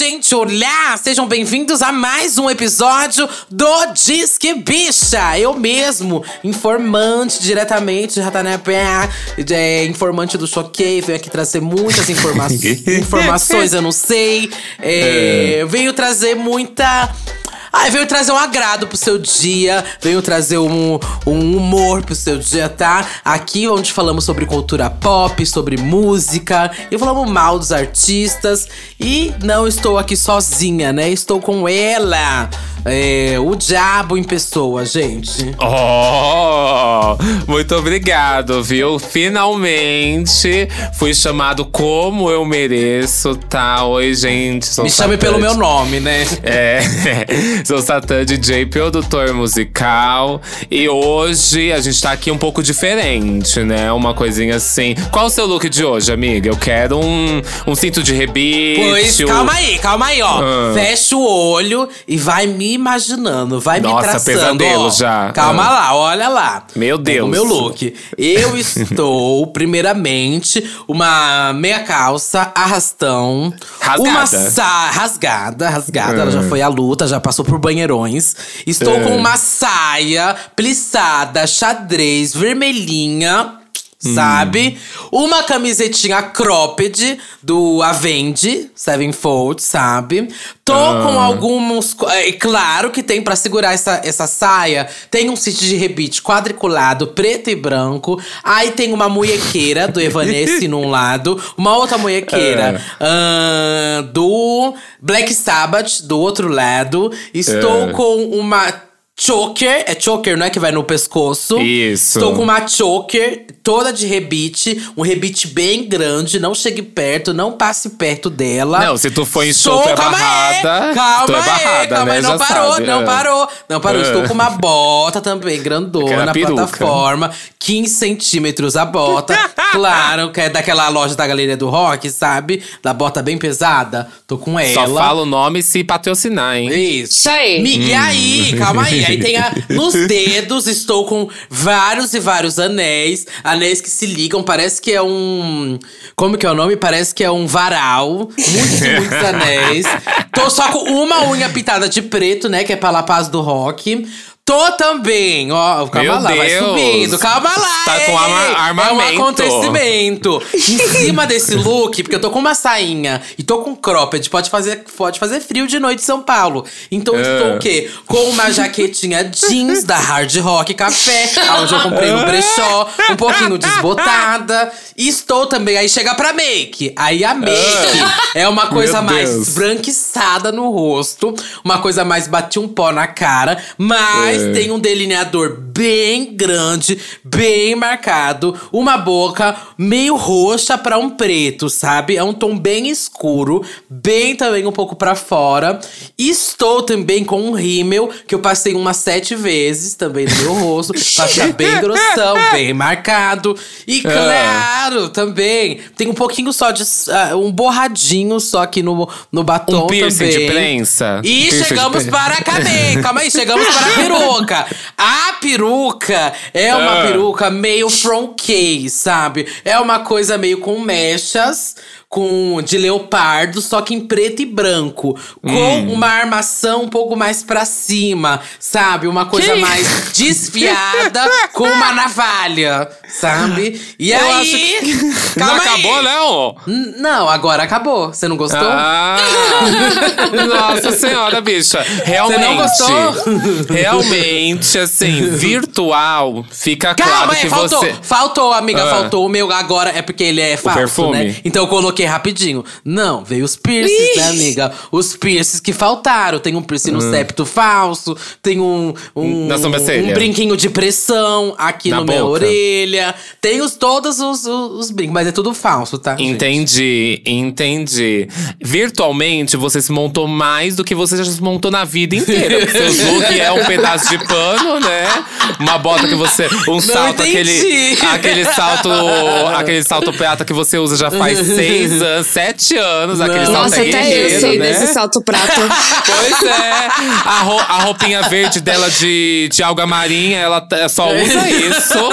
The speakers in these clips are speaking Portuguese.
Gente, olá! Sejam bem-vindos a mais um episódio do Disque Bicha. Eu mesmo, informante diretamente de Ratanapé, é, informante do Choquei, venho aqui trazer muitas informa informações, eu não sei. É, venho trazer muita Ai, veio trazer um agrado pro seu dia, veio trazer um, um humor pro seu dia, tá? Aqui onde falamos sobre cultura pop, sobre música, e falamos mal dos artistas. E não estou aqui sozinha, né? Estou com ela. É, o diabo em pessoa, gente. Oh, muito obrigado, viu? Finalmente fui chamado como eu mereço, tá? Oi, gente. Me chame pelo meu nome, né? É, sou Satã DJ, produtor musical. E hoje a gente tá aqui um pouco diferente, né? Uma coisinha assim. Qual o seu look de hoje, amiga? Eu quero um, um cinto de rebite. Pois, calma aí, calma aí, ó. Ah. Fecha o olho e vai me imaginando, vai Nossa, me traçando. pesadelo ó. já. Calma Ah. lá, olha lá. Meu Deus. O meu look. Eu estou, primeiramente, uma meia calça, arrastão. Rasgada. Uma sa rasgada, rasgada. Ela já foi à luta, já passou por banheirões. Estou Ah. com uma saia plissada, xadrez, vermelhinha. Sabe? Uma camisetinha cropped do Avenge Sevenfold, sabe? Tô com alguns. É claro que tem pra segurar essa, essa saia. Tem um cinto de rebite quadriculado, preto e branco. Aí tem uma munhequeira do Evanesce num lado, uma outra munhequeira ahn, do Black Sabbath do outro lado. Estou É. com uma. Choker, é choker, não é que vai no pescoço. Isso. Estou com uma choker toda de rebite, um rebite bem grande. Não chegue perto, não passe perto dela. Não, se tu for em show, Sou- tu é calma aí, barrada. Calma Tu é aí, barrada, calma né? aí, não Já parou, sabe, não é. parou, não parou. É. Estou com uma bota também, grandona, peruca. plataforma, 15 centímetros a bota. claro, que é daquela loja da Galeria do Rock, sabe? Da bota bem pesada. Tô com ela. Só fala o nome se patrocinar, hein? Isso. Isso aí. Mi- E Hum. aí, calma aí. Aí tem a, nos dedos, estou com vários e vários anéis. Anéis que se ligam, parece que é um. Como que é o nome? Parece que é um varal. Muitos e muitos anéis. Tô só com uma unha pintada de preto, né? Que é pra La Paz do Rock. Tô também, ó, calma Meu lá, vai Deus. subindo, calma lá. Tá com ei, arma- É um armamento. acontecimento. Em cima desse look, porque eu tô com uma sainha e tô com cropped, pode fazer, pode fazer frio de noite em São Paulo. Então eu estou É. o quê? Com uma jaquetinha jeans da Hard Rock Café, onde eu comprei no brechó, um pouquinho desbotada. E estou também, aí chega pra make. Aí a make é uma coisa mais branquiçada no rosto, uma coisa mais bate um pó na cara, mas Tem um delineador bem grande, bem marcado, uma boca meio roxa pra um preto, sabe? É um tom bem escuro, bem também um pouco pra fora. Estou também com um rímel que eu passei umas sete vezes também no meu rosto, pra ficar bem grossão, bem marcado. E claro, também tem um pouquinho só de ah, um borradinho só aqui no, no batom Um piercing também. de prensa. E Piercing chegamos para a cadeia. Calma aí, chegamos para a peruca. A peruca é uma Ah. peruca meio from case, sabe? É uma coisa meio com mechas. Com, de leopardo, só que em preto e branco. Com Hum. uma armação um pouco mais pra cima, sabe? Uma coisa Que? mais desfiada com uma navalha, sabe? E Eu aí. acho que- Não aí. acabou, não? N- Não, agora acabou. Você não gostou? Ah, nossa senhora, bicha. Realmente. não gostou? Realmente, assim, virtual, fica Calma, claro é, que faltou, você. faltou, amiga, Ah. faltou. O meu agora é porque ele é falso, perfume? né? Então eu coloquei rapidinho. Não, veio os piercings, né, amiga? Os piercings que faltaram. Tem um piercing no septo falso, tem um, um, Na sobrancelha. um brinquinho de pressão aqui Na no minha boca. orelha. Tem os, todos os, os, os brincos, mas é tudo falso, tá? gente? Entendi, entendi. Virtualmente, você se montou mais do que você já se montou na vida inteira. Porque seu look é um pedaço de pano, né? Uma bota que você. Um salto, entendi. aquele. Aquele salto. Aquele salto prata que você usa já faz seis seis anos, sete anos, aquele Não. salto Nossa, até eu sei né? desse salto prato. Pois é. A, ro- a roupinha verde dela de, de alga marinha, ela só usa isso.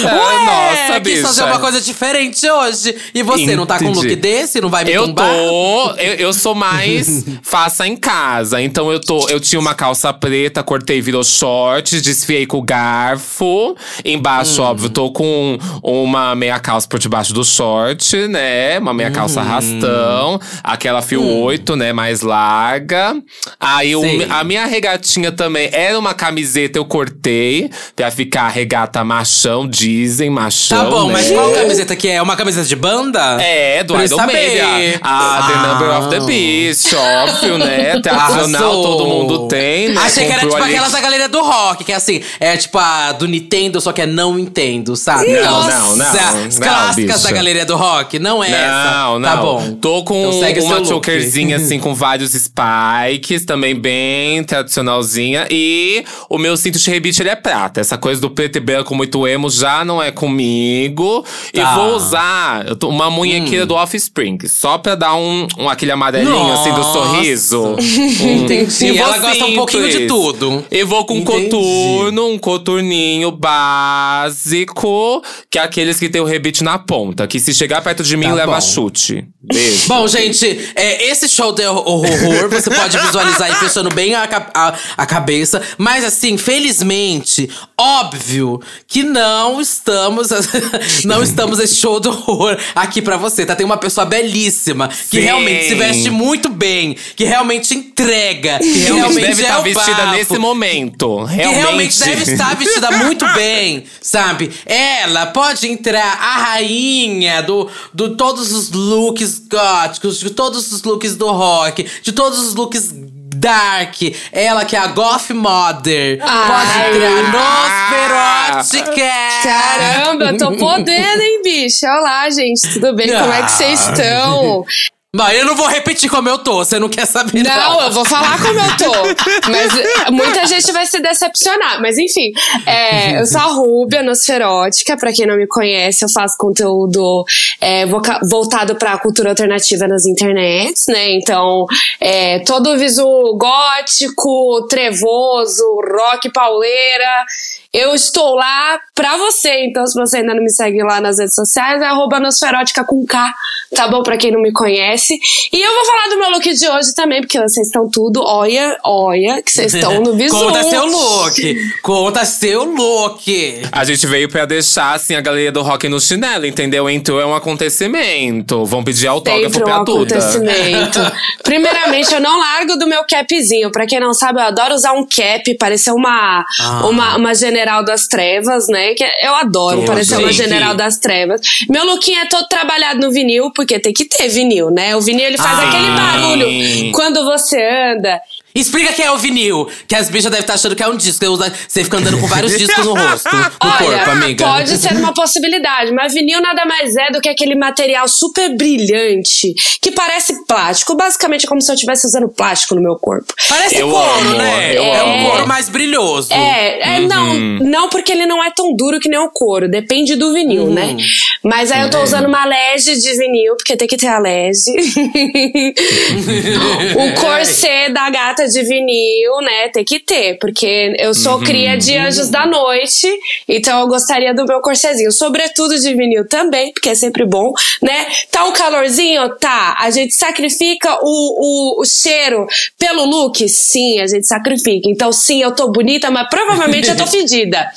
É, Ué, Nossa, quis bicha. fazer uma coisa diferente hoje. E você não tá com um look Entendi. desse? Não vai me Eu tumbar? tô, eu, eu sou mais faça em casa. Então eu tô, eu tinha uma calça preta, cortei, virou short, desfiei com o garfo. Embaixo, óbvio, tô com uma meia calça por debaixo do short, né? Uma meia calça arrastão, aquela fio 8, né, mais larga. Aí o- Sei. a minha regatinha também era uma camiseta, eu cortei pra ficar regata machão, dizem, machão. Tá bom, mas né? qual camiseta que é? É uma camiseta de banda? É, do Pra eu Idol saber. Maiden. A The Ah. Number of the Beast, óbvio, né? Tradicional, Arrasou. todo mundo tem, né? Achei que era Comprou tipo ali- aquelas da galera do rock, que é assim, é tipo a do Nintendo, só que é não Nintendo, sabe? Não, Aquelas- não, não, As não, clássicas bicha. da galeria do rock, não é essa. Não, não. Tá bom. Tô com Então segue uma chokerzinha assim com vários spikes, também bem tradicionalzinha. E o meu cinto de rebite ele é prata. Essa coisa do preto e branco muito emo já não é comigo. E Tá. Hum. vou usar uma munhequeira do Offspring, só pra dar um, um aquele amarelinho assim do Nossa. sorriso. Entendi. E Ela gosta um pouquinho de tudo. E vou com um Entendi. coturno, um coturninho básico, que é aqueles que tem o rebite na ponta. Que se chegar perto de mim, Tá leva bom. chute. Beijo. Bom, gente, é, esse show de horror, você pode visualizar aí fechando bem a, a, a cabeça. Mas assim, felizmente, óbvio que não estamos. não estamos esse show do horror aqui pra você, tá? Tem uma pessoa belíssima, que Sim. realmente se veste muito bem, que realmente entrega, que Que realmente deve é estar o vestida bafo. nesse momento. Que Realmente. realmente deve estar vestida muito bem, sabe? Ela pode entrar a rainha do, do todos os looks góticos, de todos os looks do rock, de todos os looks dark. Ela que é a Goth Mother. Pode Ai. entrar nos Ferotica. Caramba, eu tô podendo, hein, bicho? Olá, gente, tudo bem? Como é que vocês Ah. estão? Mas eu não vou repetir como eu tô, você não quer saber não. Não, eu vou falar como eu tô. Mas eh, muita gente vai se decepcionar. Mas enfim, é, eu sou a Rúbia Nosferótica. Pra quem não me conhece, eu faço conteúdo é, voltado pra cultura alternativa nas internets, né? Então, é, todo o viso gótico, trevoso, rock pauleira. Eu estou lá pra você. Então, se você ainda não me segue lá nas redes sociais, é arroba Nosferótica com K, tá bom? Pra quem não me conhece. E eu vou falar do meu look de hoje também, porque vocês estão tudo, olha, olha, que vocês estão no visu. Conta seu look. Conta seu look. A gente veio pra deixar, assim, a galeria do rock no chinelo, entendeu? Então é um acontecimento. Vão pedir autógrafo Sempre um pra Duda. acontecimento. Primeiramente, eu não largo do meu capzinho. Pra quem não sabe, eu adoro usar um cap, parecer uma, Ah. uma, uma general das trevas, né? Que eu adoro parecer uma general das trevas. Meu lookinho é todo trabalhado no vinil, porque tem que ter vinil, né? O vinil ele faz Ah. aquele barulho quando você anda. Explica que é o vinil, que as bichas devem estar achando que é um disco. Você, fica andando com vários discos no rosto, no Olha, corpo, amiga. pode ser uma possibilidade, mas vinil nada mais é do que aquele material super brilhante que parece plástico. Basicamente é como se eu estivesse usando plástico no meu corpo. Parece Eu couro, amo, né? eu é um couro mais brilhoso. É, é não, não porque ele não é tão duro que nem o couro, depende do vinil, Uhum. né? Mas aí eu tô usando uma lege de vinil, porque tem que ter a lege. o corset da gata de vinil, né? Tem que ter, porque eu sou Uhum. cria de anjos da noite, então eu gostaria do meu corsetzinho. Sobretudo de vinil também, porque é sempre bom, né? Tá um calorzinho? Tá. A gente sacrifica o, o, o cheiro pelo look? Sim, a gente sacrifica. Então, sim, eu tô bonita, mas provavelmente eu tô fedida.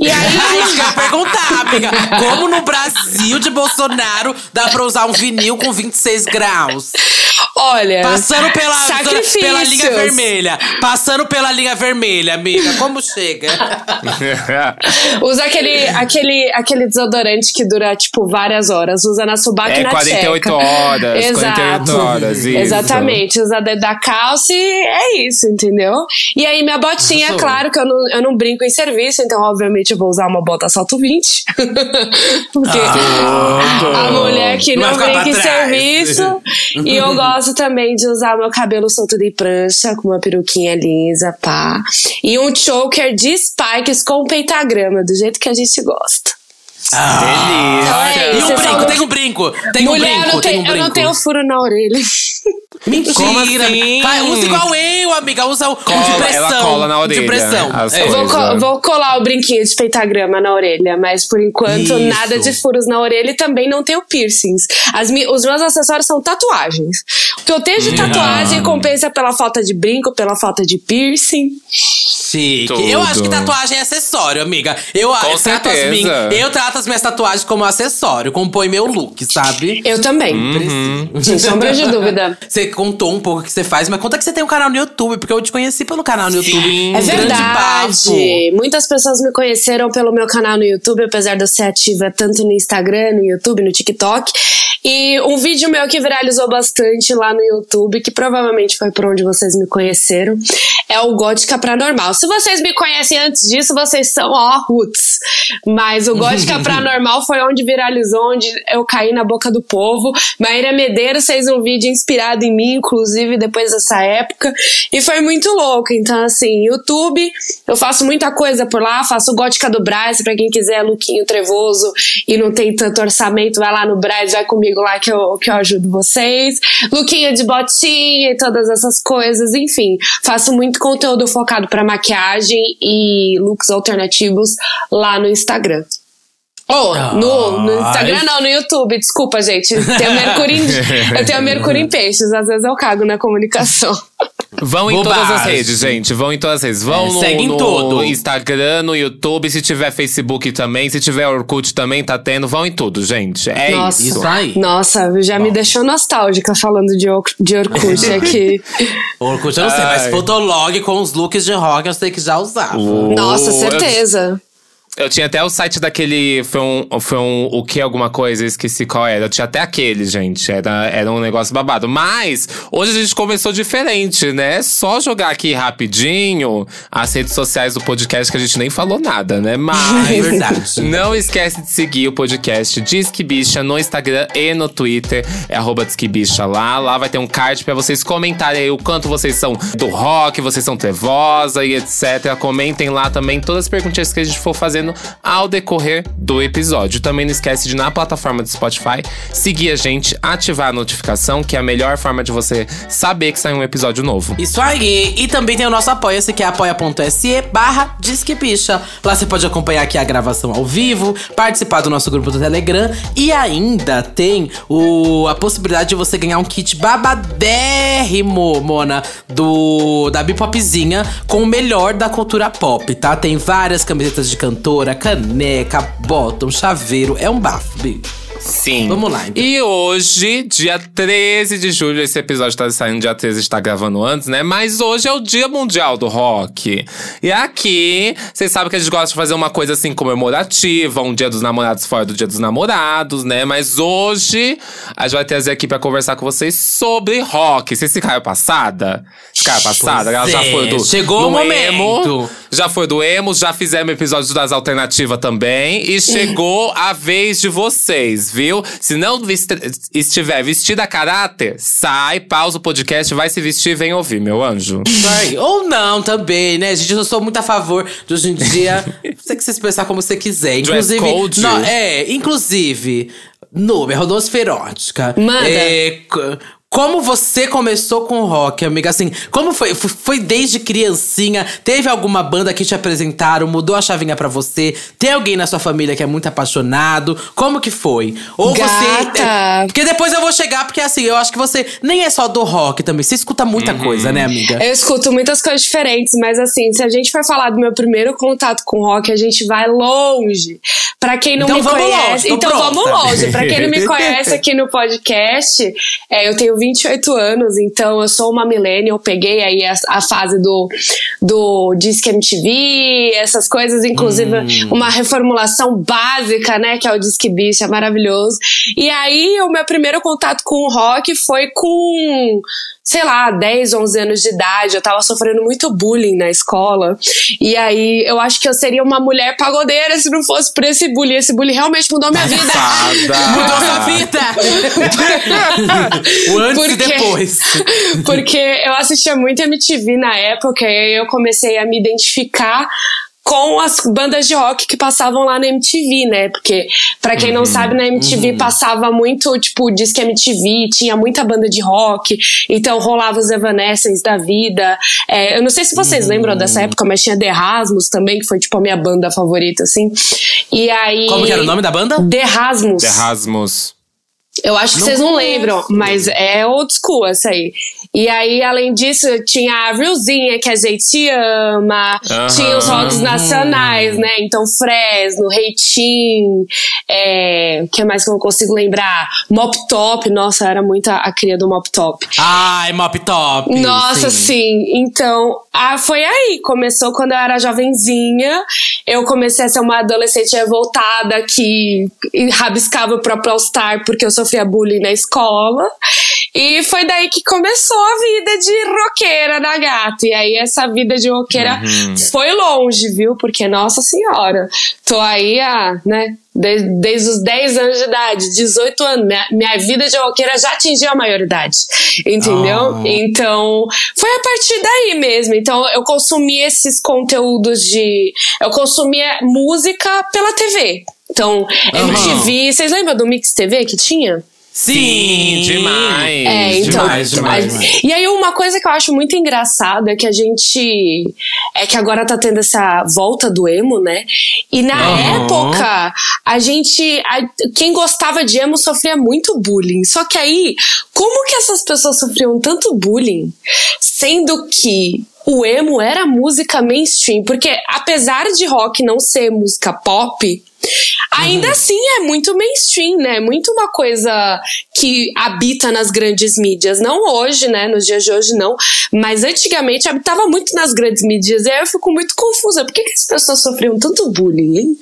E aí. que eu perguntar, amiga. Como no Brasil de Bolsonaro dá pra usar um vinil com 26 graus? Olha. Passando pela, sacrifícios. pela linha vermelha. Passando pela linha vermelha, amiga. Como chega? Usa aquele, aquele, aquele desodorante que dura, tipo, várias horas. Usa na subaca e É na 48 tcheca. horas, Exato. 48 horas, isso. Exatamente. Usa dentro da calça e é isso, entendeu? E aí, minha botinha, Arrasou. claro que eu não, eu não brinco em serviço, então, obviamente, eu vou usar uma bota salto 20. Porque a mulher que Não brinca em serviço. e eu gosto também de usar meu cabelo solto de prancha, com uma peruquinha lisa, pá. E um choker de spikes com pentagrama, do jeito que a gente gosta. Ah. Então é E um brinco, tem um brinco. brinco? Tem um Mulher, brinco, eu não, tem tenho, um eu brinco. não tenho furo na orelha. Mentira! Como assim? Vai, usa igual eu, amiga. Usa o Cola, de pressão. ela cola na orelha, De pressão. É. Eu vou, co- é. vou colar o brinquinho de pentagrama na orelha, mas por enquanto Isso. nada de furos na orelha e também não tenho piercings. As mi- os meus acessórios são tatuagens. O que eu tenho de tatuagem compensa pela falta de brinco, pela falta de piercing. Chique. Tudo. Eu acho que tatuagem é acessório, amiga. Eu, Com eu, trato as minhas, eu trato as minhas tatuagens como acessório. Compõe meu look, sabe? Eu também. Uhum. Sem sombra de dúvida. Você contou um pouco o que você faz, mas conta que você tem um canal no YouTube, porque eu te conheci pelo canal no YouTube. É Um grande bafo. verdade. Muitas pessoas me conheceram pelo meu canal no YouTube, apesar de eu ser ativa tanto no Instagram, no YouTube, no TikTok. E um vídeo meu que viralizou bastante lá no YouTube, que provavelmente foi por onde vocês me conheceram, é o Gótica Paranormal. Se vocês me conhecem antes disso, vocês são ó, roots. Mas o Gótica Paranormal foi onde viralizou, onde eu caí na boca do povo. Maíra Medeiros fez um vídeo inspirado em mim, inclusive, depois dessa época. E foi muito louco. Então, assim, YouTube, eu faço muita coisa por lá. Faço Gótica do Braz, pra quem quiser, Luquinho Trevoso e não tem tanto orçamento, vai lá no Braz, vai comigo lá que eu, que eu ajudo vocês. Luquinho de botinha e todas essas coisas. Enfim, faço muito conteúdo focado pra maquiagem e looks alternativos lá no Instagram. Oh, no, no Instagram Ai. não, no YouTube, desculpa, gente. Tenho Mercúrio em, eu tenho Mercúrio em peixes, às vezes eu cago na comunicação. Vão em todas as Bobagem. redes, gente. Vão em todas as redes. Vão É, no, segue em no tudo. Instagram, no YouTube. Se tiver Facebook também. Se tiver Orkut também, tá tendo. Vão em tudo, gente. É Nossa. isso. Isso aí. Nossa, já me deixou nostálgica falando de, Or- de Orkut aqui. Orkut eu não sei, mas Ai. Fotolog com os looks de rock eu sei que já usava. Nossa, eu- certeza. Eu tinha até o site daquele. Foi um. Foi um. O que alguma coisa? Eu esqueci qual era. Eu tinha até aquele, gente. Era, era um negócio babado. Mas hoje a gente começou diferente, né? Só jogar aqui rapidinho as redes sociais do podcast que a gente nem falou nada, né? Mas. É verdade. Não esquece de seguir o podcast Disque Bicha no Instagram e no Twitter. É arroba Disque Bicha lá. Lá vai ter um card pra vocês comentarem aí o quanto vocês são do rock, vocês são trevosa e etc. Comentem lá também todas as perguntinhas que a gente for fazendo ao decorrer do episódio. Também não esquece de, na plataforma do Spotify, seguir a gente, ativar a notificação, que é a melhor forma de você saber que sai um episódio novo. Isso aí! E também tem o nosso apoia-se, que é apoia.se barra Disque Bicha. Lá você pode acompanhar aqui a gravação ao vivo, participar do nosso grupo do Telegram e ainda tem o, a possibilidade de você ganhar um kit babadérrimo, Mona, do, da Bipopzinha com o melhor da cultura pop, tá? Tem várias camisetas de cantora, caneca, bottom, chaveiro. É um bafo, Bi. Sim. Vamos lá, então. E hoje, dia 13 de julho, esse episódio tá saindo dia 13, a gente tá gravando antes, né? Mas hoje é o Dia Mundial do Rock. E aqui, vocês sabem que a gente gosta de fazer uma coisa assim comemorativa, um Dia dos Namorados fora do Dia dos Namorados, né? Mas hoje a gente vai trazer aqui pra conversar com vocês sobre rock. Vocês ficaram passada? Ficaram passada? Ela já é, foi do. chegou o momento. Emo, já foi do emo, já fizemos episódios das alternativas também. E chegou a vez de vocês, viu? Se não vesti- estiver vestida a caráter, sai, pausa o podcast, vai se vestir e vem ouvir, meu anjo. Vai. Ou não também, né, gente? Eu sou muito a favor de hoje em dia. você que se expressar como você quiser. Dress Inclusive. code? Não, é, inclusive, Núbia, Rodosferótica. Manda. É, como você começou com rock, amiga? Assim, como foi? Foi desde criancinha? Teve alguma banda que te apresentaram, mudou a chavinha pra você? Tem alguém na sua família que é muito apaixonado? Como que foi? Ou Gata. você. Porque depois eu vou chegar, porque assim, eu acho que você nem é só do rock também. Você escuta muita coisa, né, amiga? Eu escuto muitas coisas diferentes, mas assim, se a gente for falar do meu primeiro contato com rock, a gente vai longe. Pra quem não Então me conhece, longe, então pronta. vamos longe. Pra quem não me conhece aqui no podcast, é, eu tenho 28 anos, então eu sou uma millennial, peguei aí a, a fase do, do Disque MTV, essas coisas, inclusive Hum. uma reformulação básica, né, que é o Disque Bicha, maravilhoso. E aí o meu primeiro contato com o rock foi com sei lá, 10, 11 anos de idade, eu tava sofrendo muito bullying na escola. E aí eu acho que eu seria uma mulher pagodeira se não fosse por esse bullying. Esse bullying realmente mudou minha vida. Mudou sua vida! o antes e Porque- depois. Porque eu assistia muito MTV na época e aí eu comecei a me identificar com as bandas de rock que passavam lá na MTV, né? Porque, para quem não sabe, na MTV passava muito, tipo, Disque MTV, tinha muita banda de rock, então rolava os Evanescence da vida. É, eu não sei se vocês lembram dessa época, mas tinha The Rasmus também, que foi, tipo, a minha banda favorita, assim. E aí. Como que era o nome da banda? The Rasmus. The Rasmus. Eu acho que Não vocês não lembram, mas é old school essa aí. E aí, além disso, tinha a Realzinha, que a gente ama. Tinha os rocks nacionais, né? Então, Fresno, Reitim. É, o que mais que eu não consigo lembrar? Mop Top. Nossa, era muito a, a cria do Mop Top. Ai, Mop Top. Nossa, sim. Então, ah, foi aí. Começou quando eu era jovenzinha. Eu comecei a ser uma adolescente revoltada que rabiscava o próprio All-Star porque eu sofria bullying na escola. E foi daí que começou a vida de roqueira da gata. E aí essa vida de roqueira foi longe, viu? Porque, nossa senhora, tô aí há, né? de- Desde os 10 anos de idade, 18 anos, minha, minha vida de roqueira já atingiu a maioridade, entendeu? Ah. Então, foi a partir daí mesmo. Então, eu consumi esses conteúdos de. Eu consumia música pela TV. Então, MTV. Vocês lembram do Mix TV que tinha? Sim, demais. É, então. demais, demais. mas- E aí, uma coisa que eu acho muito engraçada é que a gente. É que agora tá tendo essa volta do emo, né? E na Aham. época, a gente. a- quem gostava de emo sofria muito bullying. Só que aí, como que essas pessoas sofriam tanto bullying, sendo que. O emo era música mainstream, porque apesar de rock não ser música pop, Ainda assim é muito mainstream, né? Muito uma coisa que habita nas grandes mídias. Não hoje, né? Nos dias de hoje, não. Mas antigamente habitava muito nas grandes mídias. E aí eu fico muito confusa. Por que, que as pessoas sofriam tanto bullying, hein?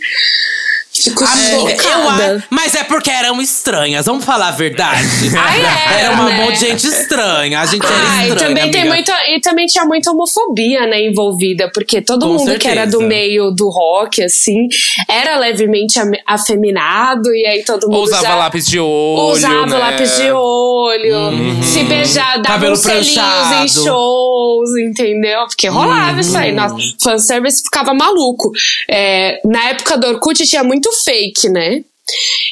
Fico Amiga, eu mas é porque eram estranhas, vamos falar a verdade. Ai, era, era uma né? monte de gente estranha. A gente era Ah, e estranha. também, tem muita, e também tinha muita homofobia, né, envolvida, porque todo Com mundo que era do certeza. meio do rock, assim, era levemente afeminado, e aí todo mundo Usava já lápis de olho. usava né? lápis de olho, se beijar, dava Cabelo uns selinhos em shows, entendeu? Porque rolava isso aí. Nossa, fanservice ficava maluco. É, na época do Orkut tinha muito fake, né?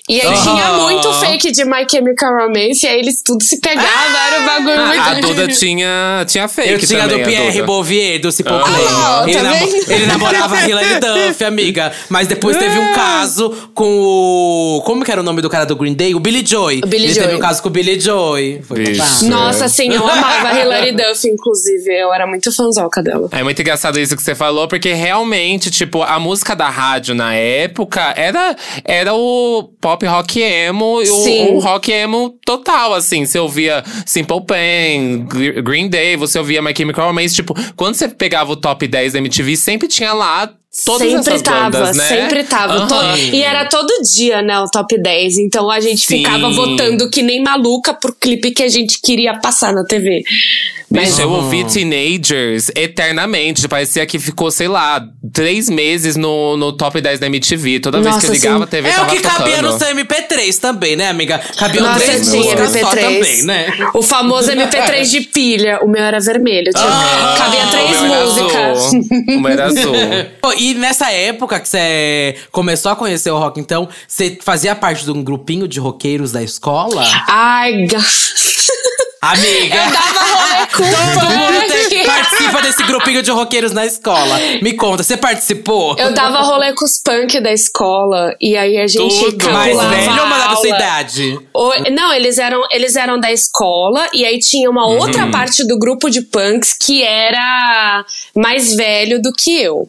E aí Aham. tinha muito fake de My Chemical Romance, e aí eles tudo se pegavam, era um bagulho muito A Duda tinha, tinha fake Eu tinha também, do a Pierre. Bouvier, do Simple Ah, tá ele, namo- ele namorava a Hilary Duff, amiga. Mas depois teve um caso com o. Como que era o nome do cara do Green Day? O Billy Joy. O Billy ele Joy. teve um caso com o Billy Joy. Nossa, assim, eu amava a Hilary Duff, inclusive. Eu era muito fanzoca dela. É muito engraçado isso que você falou, porque realmente, tipo, a música da rádio na época era, era o pop rock emo e o, o rock emo total, assim. Você ouvia Simple Plan, Gr- Green Day, você ouvia My Chemical Romance. Tipo, quando você pegava o top 10 da MTV, sempre tinha lá todas sempre essas tava, bandas, né? sempre tava. To- E era todo dia, né, o top 10. Então a gente Sim. ficava votando que nem maluca pro clipe que a gente queria passar na TV. Mas Bicho, eu ouvi Teenagers eternamente. Parecia que ficou, sei lá, três meses no, no top 10 da MTV. Toda vez que eu Nossa, ligava sim. a TV, É o tava que cabia tocando. no seu MP3 também, né, amiga? Cabiam Nossa, três tinha músicas só MP3. também, né? O famoso MP3 de pilha. O meu era vermelho. Tinha, Ah, cabia o três músicas. O meu era azul. E nessa época que você começou a conhecer o rock, então, você fazia parte de um grupinho de roqueiros da escola? Ai. Amiga! Eu dava rolê com Todo mundo tem- participa desse grupinho de roqueiros na escola. Me conta, você participou? Eu dava rolê com os punk da escola. E aí a gente Tudo. Mais velho ou mais da sua idade? O- não, eles eram, eles eram da escola e aí tinha uma outra parte do grupo de punks que era mais velho do que eu.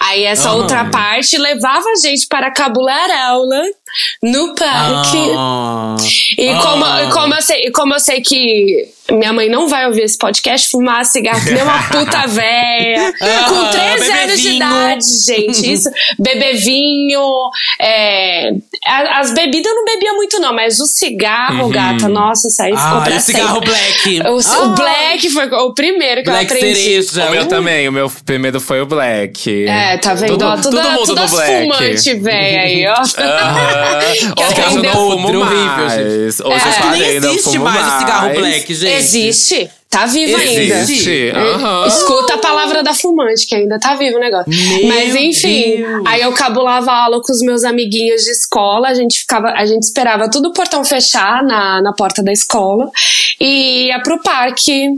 Aí essa Aham. outra parte levava a gente para cabular aula no parque. Ah. E como, Ah. como, eu sei, como eu sei que minha mãe não vai ouvir esse podcast, fumar cigarro que nem uma puta véia. Ah, com 13 beber anos de idade, gente. Isso, beber vinho. é, as bebidas eu não bebia muito, não, mas o cigarro, gata, nossa, isso aí ficou Ah, pra e o cigarro sempre. black. O, Ah. o Black foi o primeiro que Black eu aprendi. cereja. O meu Uh. também, o meu primeiro foi o Black. É, tá vendo? Todo, Ó, tudo, todo mundo Black. fumante, véia aí, ó. Que Hoje eu aprendeu. não fumo mais. gente. Hoje É. eu parei, não existe fumo mais o cigarro black, gente. Existe. Tá vivo ainda. Existe. Aham. Escuta a palavra da fumante, que ainda tá vivo o negócio. Meu Mas enfim, Deus. aí eu cabulava aula com os meus amiguinhos de escola, a gente ficava, a gente esperava tudo o portão fechar na, na porta da escola e ia pro parque.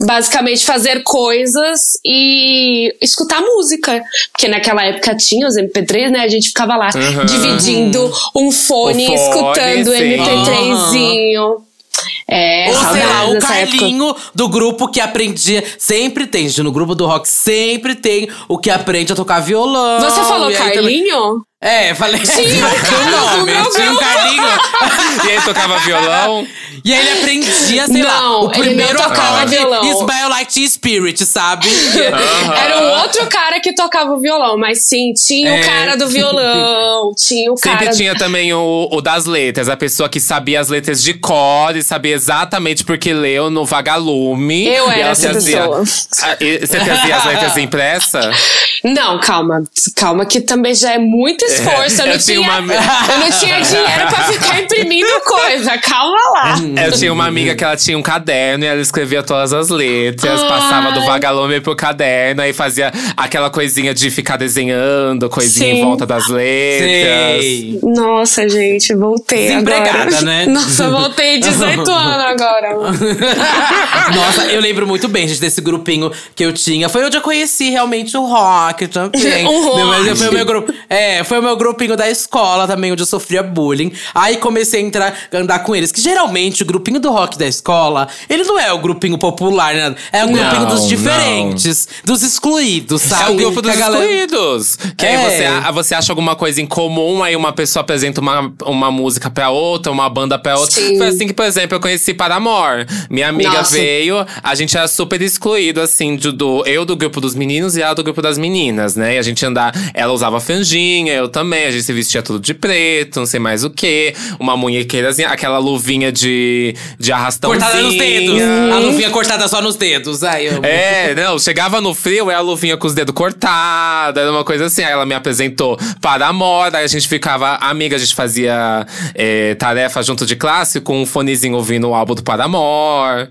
Basicamente fazer coisas e escutar música. Porque naquela época tinha os MP3, né? A gente ficava lá Uhum. dividindo um fone, fone, escutando o sim. MP3zinho. É, Ou sei lá, saudades o dessa época. Carlinho do grupo que aprendia. Sempre tem, gente. No grupo do rock sempre tem o que aprende a tocar violão. Você falou aí também- Carlinho? É, falei. Sim, Sim, o nome. meu Tinha um grupo. Carlinho. E aí tocava violão. E aí ele aprendia, sei lá, Não, o ele não primeiro tocava acorde violão. Smile Like Teen Spirit, sabe? Era um outro cara que tocava o violão, mas sim, tinha É. o cara do violão, tinha o Sempre cara. tinha também o, o das letras, a pessoa que sabia as letras de cor e sabia exatamente porque leu no vagalume. Eu era essa trazia- pessoa. Ah, e Você trazia as letras impressas? Não, calma, calma, que também já é muito esforço. eu, não eu tinha uma- eu não tinha dinheiro pra ficar imprimindo coisa, calma lá. Eu tinha uma amiga que ela tinha um caderno e ela escrevia todas as letras, Ai. passava do vagalume pro caderno e fazia aquela coisinha de ficar desenhando, coisinha Sim. em volta das letras. Sei. Nossa, gente, voltei Desempregada, agora. né? Nossa, voltei 18 anos agora. Nossa, eu lembro muito bem, gente, desse grupinho que eu tinha. Foi onde eu conheci realmente o rock também. O rock. Foi o meu grupo. É, foi o meu grupinho da escola também, onde eu sofria bullying. Aí comecei a entrar, andar com eles. Que geralmente o grupinho do rock da escola, ele não é o grupinho popular, né? É o grupinho Não, dos diferentes, dos excluídos, sabe? É o grupo dos galera- excluídos. Que aí É. você, a- você acha alguma coisa em comum, aí uma pessoa apresenta uma, uma música pra outra, uma banda pra outra. Sim. Foi assim que, por exemplo, eu conheci Paramore. Minha amiga Nossa. veio, a gente era super excluído, assim, do, do- eu do grupo dos meninos e ela do grupo das meninas, né? E a gente andava, ela usava franjinha, eu também, a gente se vestia tudo de preto, não sei mais o que. Uma munhequeirazinha, aquela luvinha de, de arrastãozinha. Cortada nos dedos. A luvinha cortada só nos dedos. Ai, eu... É, não, chegava no frio, é a luvinha com os dedos cortados, era uma coisa assim. Aí ela me apresentou para a moda, aí a gente ficava amiga, a gente fazia é, tarefa junto de classe com um fonezinho ouvindo o álbum do Paramore.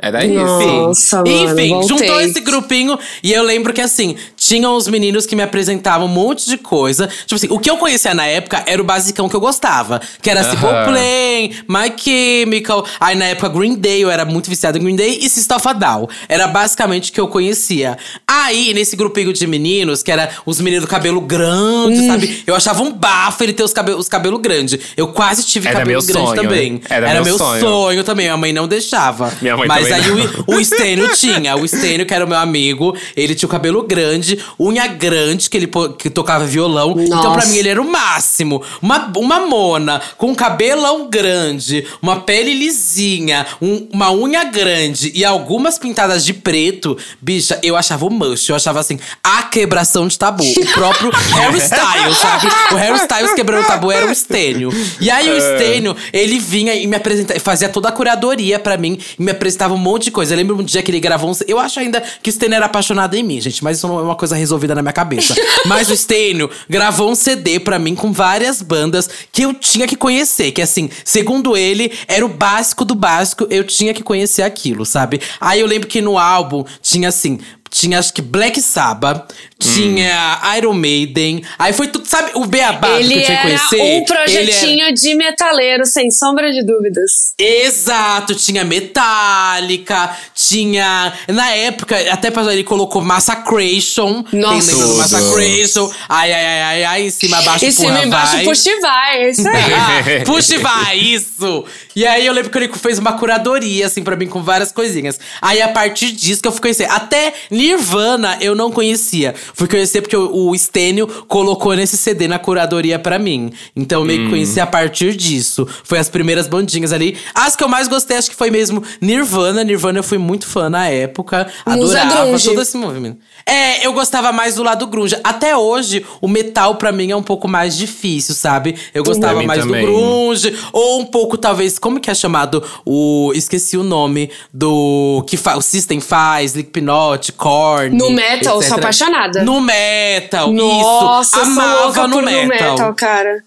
Era isso. Nossa, mano, Enfim, juntou esse grupinho e eu lembro que assim, tinham os meninos que me apresentavam um monte de coisa. Tipo assim, o que eu conhecia na época era o basicão que eu gostava. Que era Simple Aham. Plan, My Chemical. Aí na época Green Day, eu era muito viciado em Green Day e System of a Down. Era basicamente o que eu conhecia. Aí, nesse grupinho de meninos, que era os meninos do cabelo grande, Hum. sabe? Eu achava um bafo ele ter os cabelos os cabelo grandes. Eu quase tive Era cabelo grande sonho, também. era meu meu sonho. sonho também. Minha mãe não deixava. Minha mãe Mas também aí o, o Stênio tinha. O Stênio, que era o meu amigo, ele tinha o cabelo grande, unha grande, que ele que tocava violão. Então, pra Nossa. mim, ele era o máximo. Uma, uma mona com um cabelão grande, uma pele lisinha, um- uma unha grande e algumas pintadas de preto. Bicha, eu achava o mush. Eu achava assim, a quebração de tabu. O próprio Harry Styles, sabe? O Harry Styles quebrando o tabu era o Stênio. E aí, o Stênio, ele vinha e me apresentava, fazia toda a curadoria pra mim e me apresentava um monte de coisa. Eu lembro um dia que ele gravou um. Eu acho ainda que o Stênio era apaixonado em mim, gente, mas isso não é uma coisa resolvida na minha cabeça. mas o Stênio gravou um CD pra mim com várias bandas que eu tinha que conhecer. Que assim, segundo ele, era o básico do básico, eu tinha que conhecer aquilo, sabe? Aí eu lembro que no álbum tinha assim. Tinha acho que Black Sabbath, tinha Iron Maiden. Aí foi tudo, sabe, o Beabá que eu tinha que era conhecer. um ele era- projetinho de metaleiro, sem sombra de dúvidas. Exato, tinha Metallica, tinha. Na época, até pra ele colocou Massacration. Nossa. Tem. Massacration? Ai, ai, ai, ai, ai, em cima, abaixo, E cima embaixo, puxa e vai. É isso aí. Puxa e vai, isso! E aí eu lembro que ele fez uma curadoria, assim, pra mim, com várias coisinhas. Aí a partir disso que eu fui conhecer. Até Nirvana eu não conhecia. Fui conhecer porque o, o Stênio colocou nesse CD na curadoria pra mim. Então eu meio que conheci a partir disso. Foi as primeiras bandinhas ali. As que eu mais gostei, acho que foi mesmo Nirvana. Nirvana eu fui muito fã na época. Musa Adorava grunge. todo esse movimento. É, eu gostava mais do lado grunge. Até hoje, o metal pra mim é um pouco mais difícil, sabe? Eu gostava mais também. do grunge. Ou um pouco, talvez, como que é chamado? O. Esqueci o nome do. Que fa, o System faz, Slipknot, Korn. No metal, etc. sou apaixonada. No metal, Nossa, isso. Amava no metal. no metal, cara.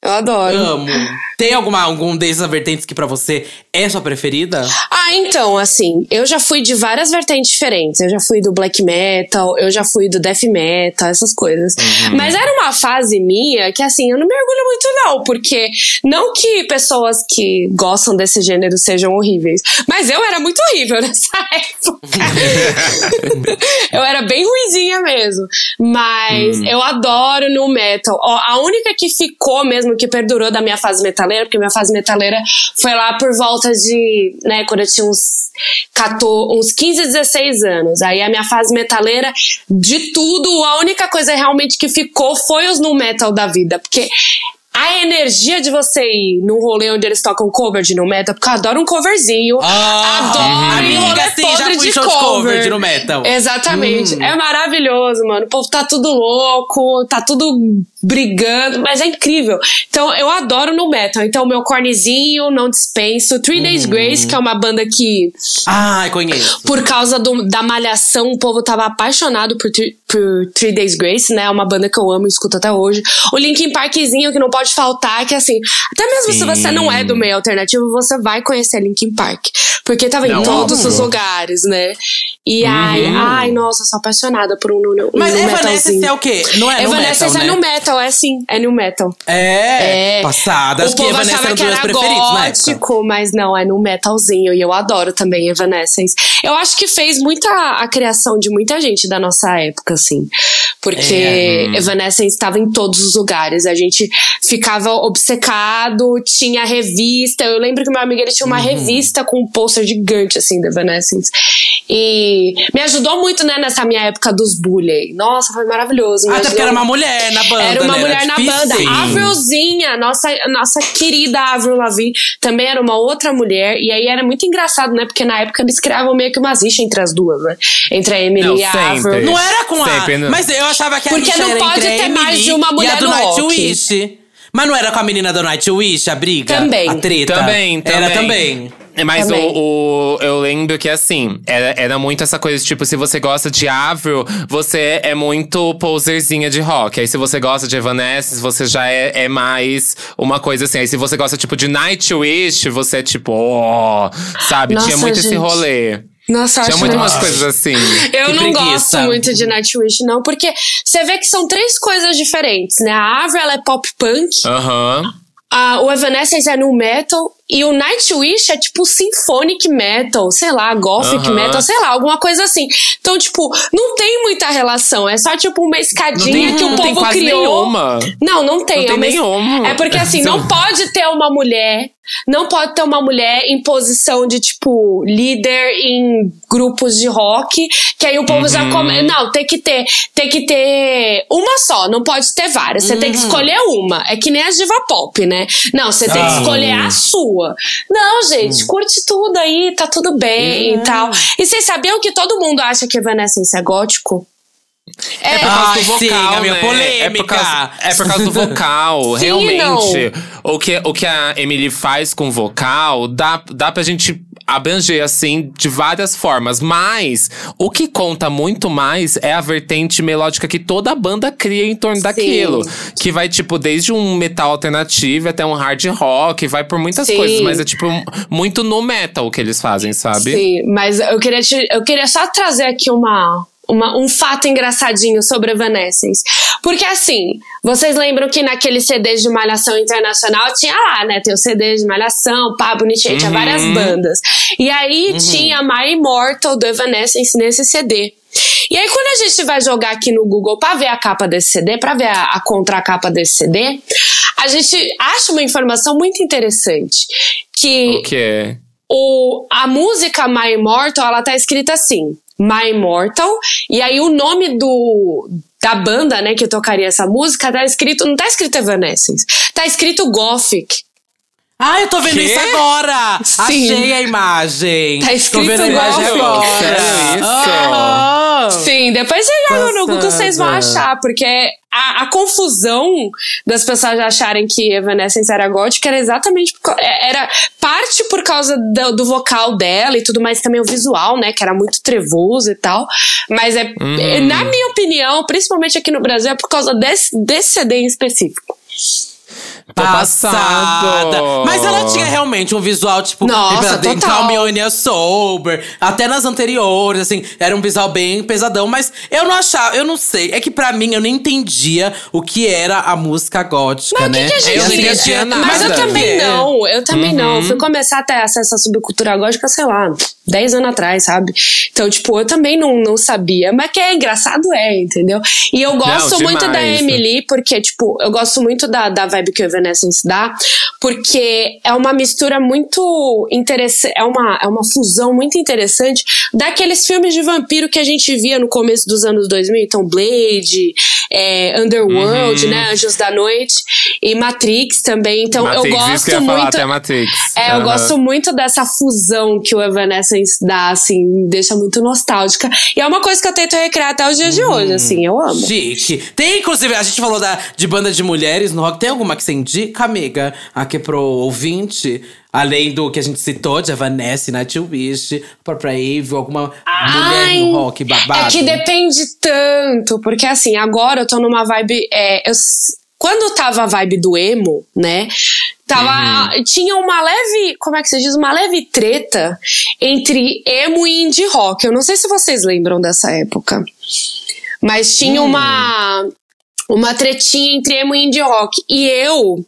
Eu adoro. Amo. Tem alguma, algum dessas vertentes que pra você é sua preferida? Ah, então, assim, eu já fui de várias vertentes diferentes. Eu já fui do black metal, eu já fui do death metal, essas coisas. Uhum. Mas era uma fase minha que, assim, eu não me orgulho muito, não, porque não que pessoas que gostam desse gênero sejam horríveis, mas eu era muito horrível nessa época. eu era bem ruizinha mesmo. Mas eu adoro no metal. Ó, a única que ficou mesmo, que perdurou da minha fase metaleira, porque minha fase metaleira foi lá por volta de, né, quando eu tinha uns, 14, uns 15, 16 anos. Aí a minha fase metaleira, de tudo, a única coisa realmente que ficou foi os no metal da vida. Porque a energia de você ir num rolê onde eles tocam cover de no metal, porque eu adoro um coverzinho. adoro amiga, um rolê sim, já podre fui de show de cover. cover de no metal. Exatamente. Hum. É maravilhoso, mano. O povo tá tudo louco, tá tudo brigando, mas é incrível. Então, eu adoro no metal. Então, meu cornezinho, não dispenso. Three Days Uhum. Grace, que é uma banda que, Ai, conheço. por causa do- da malhação, o povo tava apaixonado por, Three- por Three Days Grace, né? É uma banda que eu amo e escuto até hoje. O Linkin Parkzinho, que não pode faltar, que assim, até mesmo se Sim. você não é do meio alternativo, você vai conhecer Linkin Park. Porque tava em Não, todos óbvio. os lugares, né? E ai, ai, nossa, eu sou apaixonada por um, um, Mas um Evanescence metalzinho. é o quê? Não é no Evanescence metal, é né? no metal, é sim, é no metal. É, É. passada. Acho o que Evanescence achava era um que dos meus era preferidos na época. gótico, mas não, é no metalzinho. E eu adoro também Evanescence. Eu acho que fez muita a criação de muita gente da nossa época, assim. Porque É, Evanescence estava em todos os lugares. A gente ficava obcecado, tinha revista. Eu lembro que meu amigo ele tinha Uhum. uma revista com um pôster gigante, assim, da Evanescence. E me ajudou muito, né, nessa minha época dos bullying. Nossa, foi maravilhoso. Até porque era uma mulher na banda, era uma né? mulher na difícil. banda. Avrilzinha, nossa, nossa querida Avril Lavigne, também era uma outra mulher. E aí era muito engraçado, né? Porque na época eles criavam meio que umas rixas entre as duas, né? Entre a Emily Não, e a sempre. Avril. Não era com Sempre, a. não. Mas eu achava que a Porque não era pode ter mais de uma mulher e a do no rock. Nightwish. Mas não era com a menina do Nightwish, a briga? Também. A treta? Também, também. Era também. É, Mas o, o- eu lembro que assim, era, era muito essa coisa, tipo, se você gosta de Avril, você é muito poserzinha de rock. Aí se você gosta de Evanescence, você já é, é mais uma coisa assim. Aí se você gosta, tipo, de Nightwish, você é tipo, ó, sabe? Nossa, Tinha muito esse gente. rolê. Nossa, Tinha acho muito umas coisas assim. Eu não preguiça. gosto muito de Nightwish, não, porque você vê que são três coisas diferentes, né? A Avril ela é pop punk, Aham. a, o Evanescence é no metal e o Nightwish é tipo symphonic metal, sei lá, gothic metal, sei lá, alguma coisa assim. Então, tipo, não tem muita relação, é só tipo uma escadinha tem- que o povo criou. nenhuma. Não, não tem. Não é tem nenhuma. É porque assim, não pode ter uma mulher, não pode ter uma mulher em posição de tipo líder em grupos de rock, que aí o povo Uhum. já come, não, tem que ter, tem que ter uma só, não pode ter várias. Você Uhum. tem que escolher uma. É que nem a diva pop, né? Não, você tem que Ah. escolher a sua. Não, gente, Hum. curte tudo aí, tá tudo bem e tal. E vocês sabiam que todo mundo acha que Evanescence é gótico? É por causa Ai, do vocal, sim, a minha né? polêmica. É por causa, é por causa do vocal, Sim, realmente. O que, o que a Emily faz com o vocal, dá, dá pra gente abranger, assim, de várias formas. Mas, o que conta muito mais é a vertente melódica que toda banda cria em torno daquilo. Que vai, tipo, desde um metal alternativo até um hard rock, vai por muitas Sim. coisas. Mas é, tipo, muito no metal que eles fazem, sabe? Sim, mas eu queria, te- eu queria só trazer aqui uma, uma- um fato engraçadinho sobre Evanescence. Porque assim, vocês lembram que naquele CD de Malhação Internacional tinha lá, né? Tem o CD de Malhação, pá, bonitinho, tinha várias bandas. E aí tinha My Immortal do Evanescence nesse CD. E aí, quando a gente vai jogar aqui no Google pra ver a capa desse CD, pra ver a, a contracapa desse CD, a gente acha uma informação muito interessante. Que O que o, a música My Immortal, ela tá escrita assim, My Immortal, e aí o nome do da banda, né, que tocaria essa música, tá escrito, não tá escrito Evanescence, tá escrito Gothic. Ah, eu tô vendo Quê? isso agora! Sim. Achei a imagem. Tá escrito tô vendo a imagem agora. Sério isso? Sim, depois você joga no Google, vocês vão Passada. achar, porque a, a confusão das pessoas acharem que Evanescence era gótica era exatamente por, é- era parte por causa do, do vocal dela e tudo mais, também o visual, né, que era muito trevoso e tal, mas é, é, na minha opinião, principalmente aqui no Brasil, é por causa desse, desse CD em específico. Tô passado. Mas ela tinha realmente um visual, tipo, Nossa, total. Calm Me When You're Sober. Até nas anteriores, assim, era um visual bem pesadão. Mas eu não achava, eu não sei. É que pra mim, eu nem entendia o que era a música gótica, Mas o né? que, que a gente Eu não entendia nada. Mas eu Nada. também É. não, eu também não. Eu Fui começar a ter acesso à subcultura gótica, sei lá, 10 anos atrás, sabe? Então, tipo, eu também não, não sabia. Mas que é engraçado, é, entendeu? E eu gosto Não, muito da demais. Emily, porque, tipo, eu gosto muito da, da vibe que o Evanescence dá, porque é uma mistura muito interessante, é uma, é uma fusão muito interessante daqueles filmes de vampiro que a gente via no começo dos anos 2000, então Blade, é, Underworld, Uhum. né, Anjos da Noite e Matrix também, então Matrix, eu isso que gosto eu ia falar, muito até Matrix. é, eu Aham. gosto muito dessa fusão que o Evanescence dá, assim, me deixa muito nostálgica. E é uma coisa que eu tento recriar até os dias de hoje, assim, eu amo. Chique. Tem, inclusive, a gente falou da, de banda de mulheres no rock. Tem alguma que você indica, amiga? Aqui pro ouvinte? Além do que a gente citou, de Evanescence, Nightwish, própria Eve, alguma mulher no rock babado? É que depende tanto, porque assim, agora eu tô numa vibe. é, eu quando tava a vibe do emo, né? Tava, Uhum. Tinha uma leve. Como é que se diz? Uma leve treta entre emo e indie rock. Eu não sei se vocês lembram dessa época. Mas tinha Hum. uma. Uma tretinha entre emo e indie rock. E eu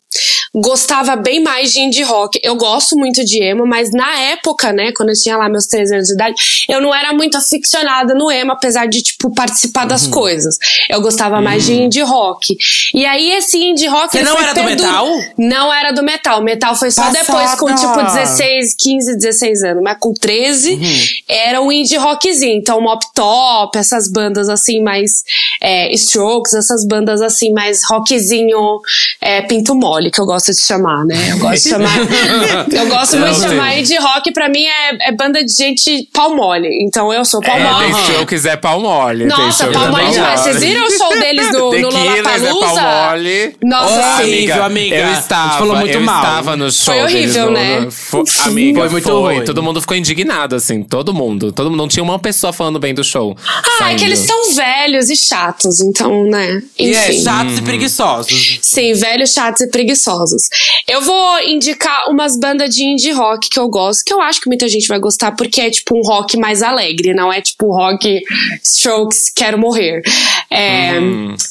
gostava bem mais de indie rock. Eu gosto muito de emo, mas na época, né, quando eu tinha lá meus 13 anos de idade, eu não era muito aficionada no emo, apesar de, tipo, participar das Uhum. coisas. Eu gostava mais de indie rock. E aí, esse indie rock. Você não era do perdur- metal? Não era do metal. Metal foi só Passada. depois, com, tipo, 16, 15, 16 anos. Mas com 13, Uhum. era um indie rockzinho. Então, Mop Top, essas bandas assim, mais. É, Strokes, essas bandas assim, mais rockzinho é, pinto mole, que eu gosto de chamar, né? Eu gosto de chamar. eu gosto muito de chamar sei. indie rock, pra mim é, é banda de gente pau mole. Então, eu sou pau É, mole. tem Strokes é pau mole. Nossa, pau é mole demais. Vocês viram o show deles no, The no Killers é pau Lollapalooza? mole. Nossa, Horrível, sim. amiga. Eu A gente estava, falou muito eu mal. estava no show Foi horrível, deles, né? no- fo- amiga, Foi foi muito ruim. Todo mundo ficou indignado, assim. Todo mundo. Todo mundo. Não tinha uma pessoa falando bem do show. Ah, é que eles são velhos e chatos, então, né? E é, Enfim. chatos e preguiçosos. Sim, velhos, chatos e preguiçosos. Eu vou indicar umas bandas de indie rock que eu gosto, que eu acho que muita gente vai gostar, porque é tipo um rock mais alegre, não é tipo rock strokes, quero morrer. É,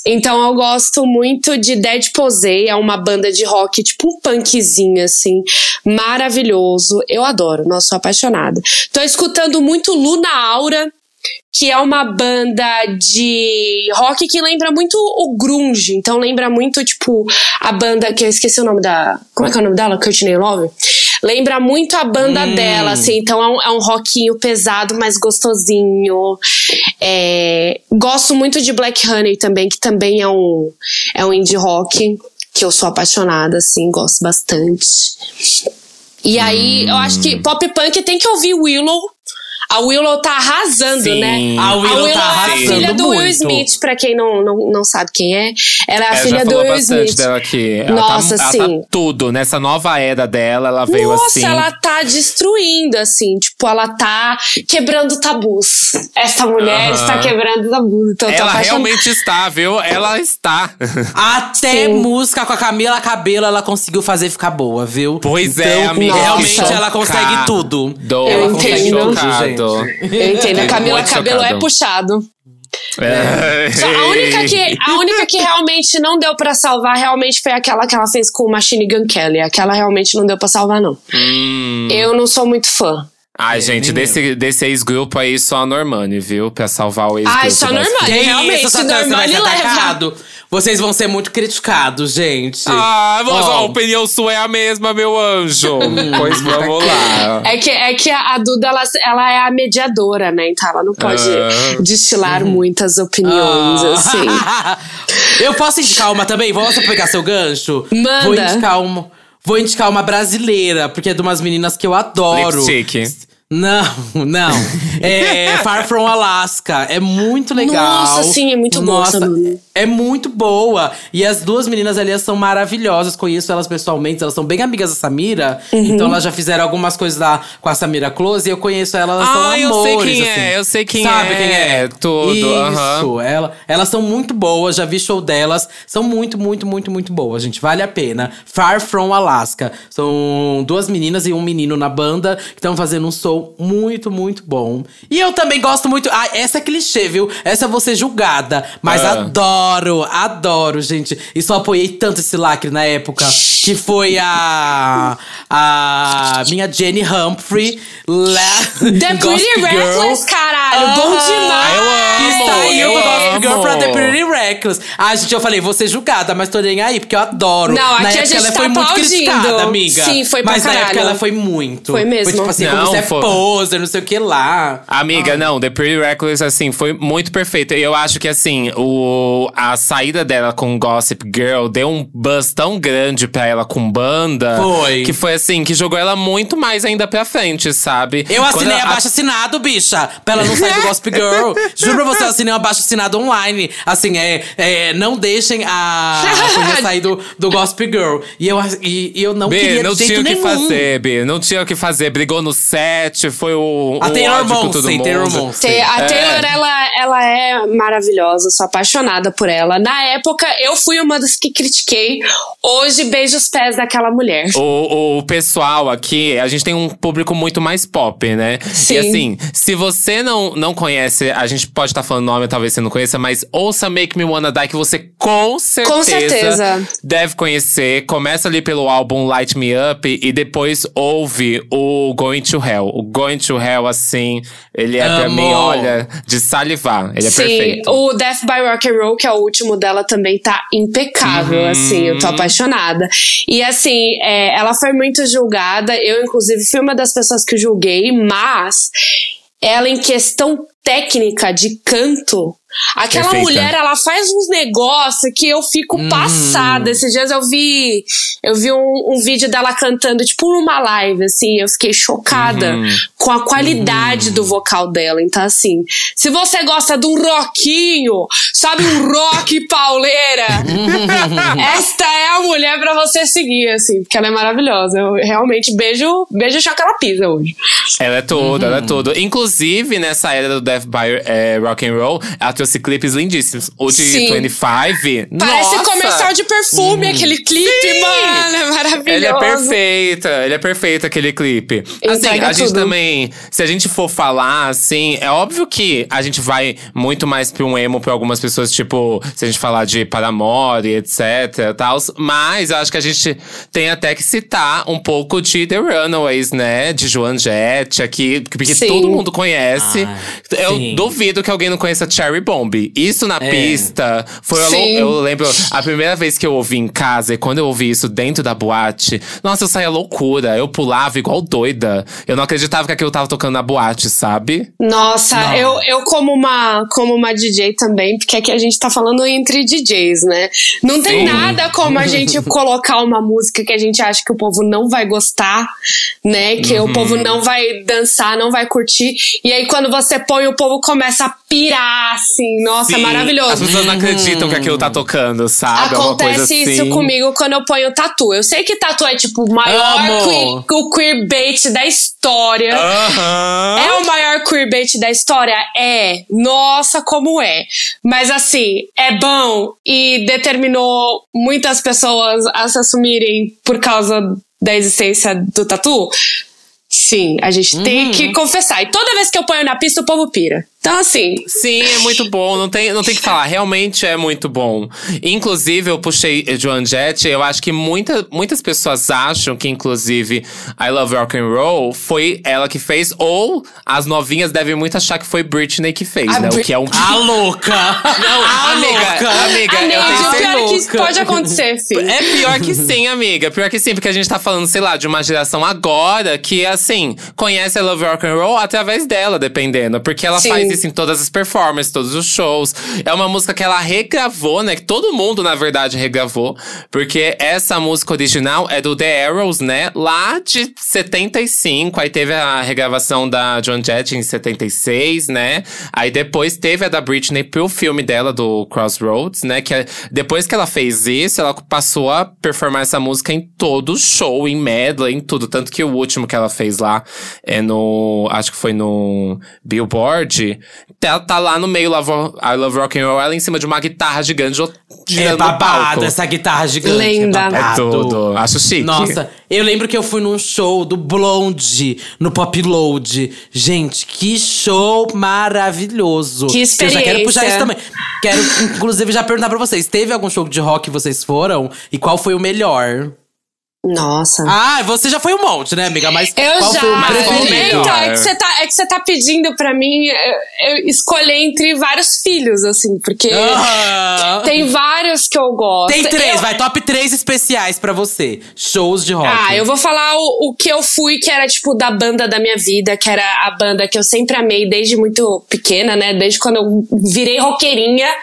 Então eu gosto muito de Dead Posey, é uma banda de rock, tipo um punkzinho, assim, maravilhoso. Eu adoro, nossa, sou apaixonada. Tô escutando muito Luna Aura que é uma banda de rock que lembra muito o grunge, então lembra muito tipo a banda que eu esqueci o nome da, como é que é o nome dela? Courtney Love. Lembra muito a banda dela, assim, então é um, é um rockinho pesado, mas gostosinho. É, gosto muito de Black Honey também, que também é um é um indie rock que eu sou apaixonada, assim, gosto bastante. E aí, eu acho que pop punk tem que ouvir Willow. A Willow tá arrasando, Sim. né? A Willow tá é a arrasando filha do Will muito. Smith, pra quem não, não, não sabe quem é. Ela é a Ela filha já do falou Will bastante Smith. dela aqui. Ela Nossa, tá, ela sim. tá tudo. Nessa nova era dela, ela veio Nossa, assim. ela tá destruindo, assim. Tipo, ela tá quebrando tabus. Essa mulher Aham. está quebrando tabus. Então, Ela realmente está, viu? Ela está. Até Sim. música com a Camila Cabelo ela conseguiu fazer ficar boa, viu? Pois é, Então, amiga. Realmente Nossa. ela consegue tudo. Do, Eu ela consegue entendo. tudo, gente. Eu entendo. A Camila Cabelo é puxado. É. Só a única que, a única que realmente não deu pra salvar realmente foi aquela que ela fez com o Machine Gun Kelly. Aquela realmente não deu pra salvar, não. Hum. Eu não sou muito fã. Ai, gente, nem desse, desse ex-grupo aí, só a Normani, viu? Pra salvar o ex-grupo. Ai, só a Normani. Que realmente, isso, você vai Normani ser leva. atacado. Vocês vão ser muito criticados, gente. Ah, mas Ó. a opinião sua é a mesma, meu anjo. pois vamos lá. É que, é que a Duda, ela, ela é a mediadora, né? Então ela não pode Ah. destilar muitas opiniões, Ah. assim. Eu posso indicar uma também? Vamos pegar seu gancho? Manda. Vou indicar uma, vou indicar uma brasileira, porque é de umas meninas que eu adoro. Lipstick. Não, não. É Far From Alaska. É muito legal. Nossa, sim, é muito boa Nossa, música. É muito boa. E as duas meninas ali são maravilhosas. Conheço elas pessoalmente. Elas são bem amigas da Samira. Uhum. Então elas já fizeram algumas coisas lá com a Samira Close. E eu conheço elas, elas são Ah, eu amores, sei quem assim. é, eu sei quem Sabe é, quem é? tudo, Isso. aham. Ela, elas são muito boas. Já vi show delas. São muito, muito, muito, muito boas, gente. Vale a pena. Far From Alaska. São duas meninas e um menino na banda que estão fazendo um show muito, muito bom. E eu também gosto muito. Ah, essa é clichê, viu? Essa eu vou ser julgada. Mas Ah. adoro, adoro, gente. E só apoiei tanto esse lacre na época. Que foi a. A minha Jenny Humphrey. Lá, The Pretty Girl. Reckless, caralho. Bom demais. Eu Que amo, saiu eu do Gossip Girl pra The Pretty Reckless. Ah, gente, eu falei, vou ser julgada, mas tô nem aí, porque eu adoro. Não, aqui na a época gente ela tá foi muito aplaudindo. criticada, amiga. Sim, foi pra Mas na época caralho. ela foi muito. Foi mesmo. Foi tipo assim, Não, como você é foi- poser, não sei o que lá. Amiga, não, The Pretty Reckless, assim, foi muito perfeita. E eu acho que, assim, o, a saída dela com Gossip Girl deu um buzz tão grande pra ela com banda. Foi. Que foi, assim, que jogou ela muito mais ainda pra frente, sabe? Eu assinei a- abaixo assinado, bicha, pra ela não sair do Gossip Girl. Juro pra você, eu assinei um abaixo assinado online. Assim, é, é não deixem a coisa sair do, do Gossip Girl. E eu, e, e eu não B, queria não de jeito tinha o que nenhum. fazer, B. Não tinha o que fazer. Brigou no set, foi o. A o Taylor com mundo. Taylor A É. Taylor, ela, ela é maravilhosa, sou apaixonada por ela. Na época, eu fui uma das que critiquei. Hoje, beijo os pés daquela mulher. O, o pessoal aqui, a gente tem um público muito mais pop, né? Sim. E assim, se você não, não conhece, a gente pode estar falando nome, talvez você não conheça, mas ouça Make Me Wanna Die, que você com certeza, certeza. deve conhecer. Começa ali pelo álbum Light Me Up e depois ouve o Going to Hell. O Going to Hell, assim, ele é pra Amo. mim, olha, de salivar. Ele é Sim, perfeito. o Death by Rock and Roll, que é o último dela, também tá impecável, Uhum. assim, eu tô apaixonada. E assim, é, ela foi muito julgada, eu inclusive fui uma das pessoas que julguei, mas ela em questão técnica de canto, aquela Perfeita. mulher, ela faz uns negócios que eu fico Hum. passada. Esses dias eu vi, eu vi um, um vídeo dela cantando, tipo numa live, assim, eu fiquei chocada Uhum. com a qualidade do vocal dela. Então, assim, se você gosta de um rockinho, sabe, um rock pauleira, esta é a mulher pra você seguir, assim, porque ela é maravilhosa. Eu realmente beijo, beijo que ela pisa hoje. Ela é tudo, Uhum. ela é tudo. Inclusive, nessa era do Death by é, Rock and Roll, ela trouxe clipes lindíssimos. O de Sim. 25, Parece nossa! comercial de perfume, aquele clipe, mano, é maravilhoso. Ele é perfeita, ele é perfeito aquele clipe. Assim, Entrega a gente tudo. também, se a gente for falar assim, é óbvio que a gente vai muito mais pra um emo pra algumas pessoas, tipo, se a gente falar de Paramore, etc, tal, mas eu acho que a gente tem até que citar um pouco de The Runaways, né, de Joan Jett aqui, porque Sim. todo mundo conhece. Ah, eu sim. duvido que alguém não conheça Cherry Bomb. Isso na É. pista foi Sim. eu lembro a primeira vez que eu ouvi em casa e quando eu ouvi isso dentro da boate, nossa, eu saía loucura. Eu pulava igual doida. Eu não acreditava que aquilo tava tocando na boate, sabe? Nossa, Não. eu, eu como uma como uma DJ também, porque aqui a gente tá falando entre DJs, né? Não tem Sim. nada como a gente colocar uma música que a gente acha que o povo não vai gostar, né? Que Uhum. o povo não vai dançar, não vai curtir. E aí quando você põe, o povo começa a pirar, assim. Nossa, é Sim, maravilhoso. As pessoas não acreditam que aquilo tá tocando, sabe? Acontece assim. isso comigo quando eu ponho tatu. Eu sei que tatu é tipo o maior Amo. queer, o queerbait da história. É o maior queerbait da história? É. Nossa, como é. Mas assim, é bom e determinou muitas pessoas a se assumirem por causa da existência do tatu? Sim, a gente tem que confessar. E toda vez que eu ponho na pista, o povo pira. Então, assim, Sim, é muito bom. Não tem, não tem que falar. Realmente é muito bom. Inclusive, eu puxei Joan Jett. Eu acho que muita, muitas pessoas acham que, inclusive, I Love Rock and Roll foi ela que fez. Ou as novinhas devem muito achar que foi Britney que fez, A né? O Brit- que é um… A louca! Não, a amiga, louca! amiga, a eu tenho o pior é que louca. isso pode acontecer, filho. É pior que sim, amiga. Pior que sim, porque a gente tá falando, sei lá, de uma geração agora que, assim, conhece a Love Rock and Roll através dela, dependendo. Porque ela Sim. faz em todas as performances, todos os shows. É uma música que ela regravou, né? Que todo mundo, na verdade, regravou. Porque essa música original é do The Arrows, né? Lá de 75. Aí teve a regravação da John Jett em 76, né? Aí depois teve a da Britney pro filme dela, do Crossroads, né? Que é, depois que ela fez isso, ela passou a performar essa música em todo show, em medley, em tudo. Tanto que o último que ela fez lá é no. Acho que foi no Billboard. Ela tá lá no meio I Love Rock and Roll, ela em cima de uma guitarra gigante girando é babado, essa guitarra gigante. Lenda. É, é tudo. Acho chique. Nossa, eu lembro que eu fui num show do Blonde, no Pop Load. Gente, que show maravilhoso. Que experiência. Eu já quero puxar isso também. Quero, inclusive, já perguntar pra vocês. Teve algum show de rock que vocês foram? E qual foi o melhor? Nossa. Ah, você já foi um monte, né, amiga? Mas eu qual já. foi o preferido? Então, é que você tá, é que você tá pedindo pra mim eu, eu escolher entre vários filhos, assim, porque tem vários que eu gosto. Tem três, eu, vai, top três especiais pra você. Shows de rock. Ah, eu vou falar o, o que eu fui, que era, tipo, da banda da minha vida, que era a banda que eu sempre amei desde muito pequena, né? Desde quando eu virei roqueirinha,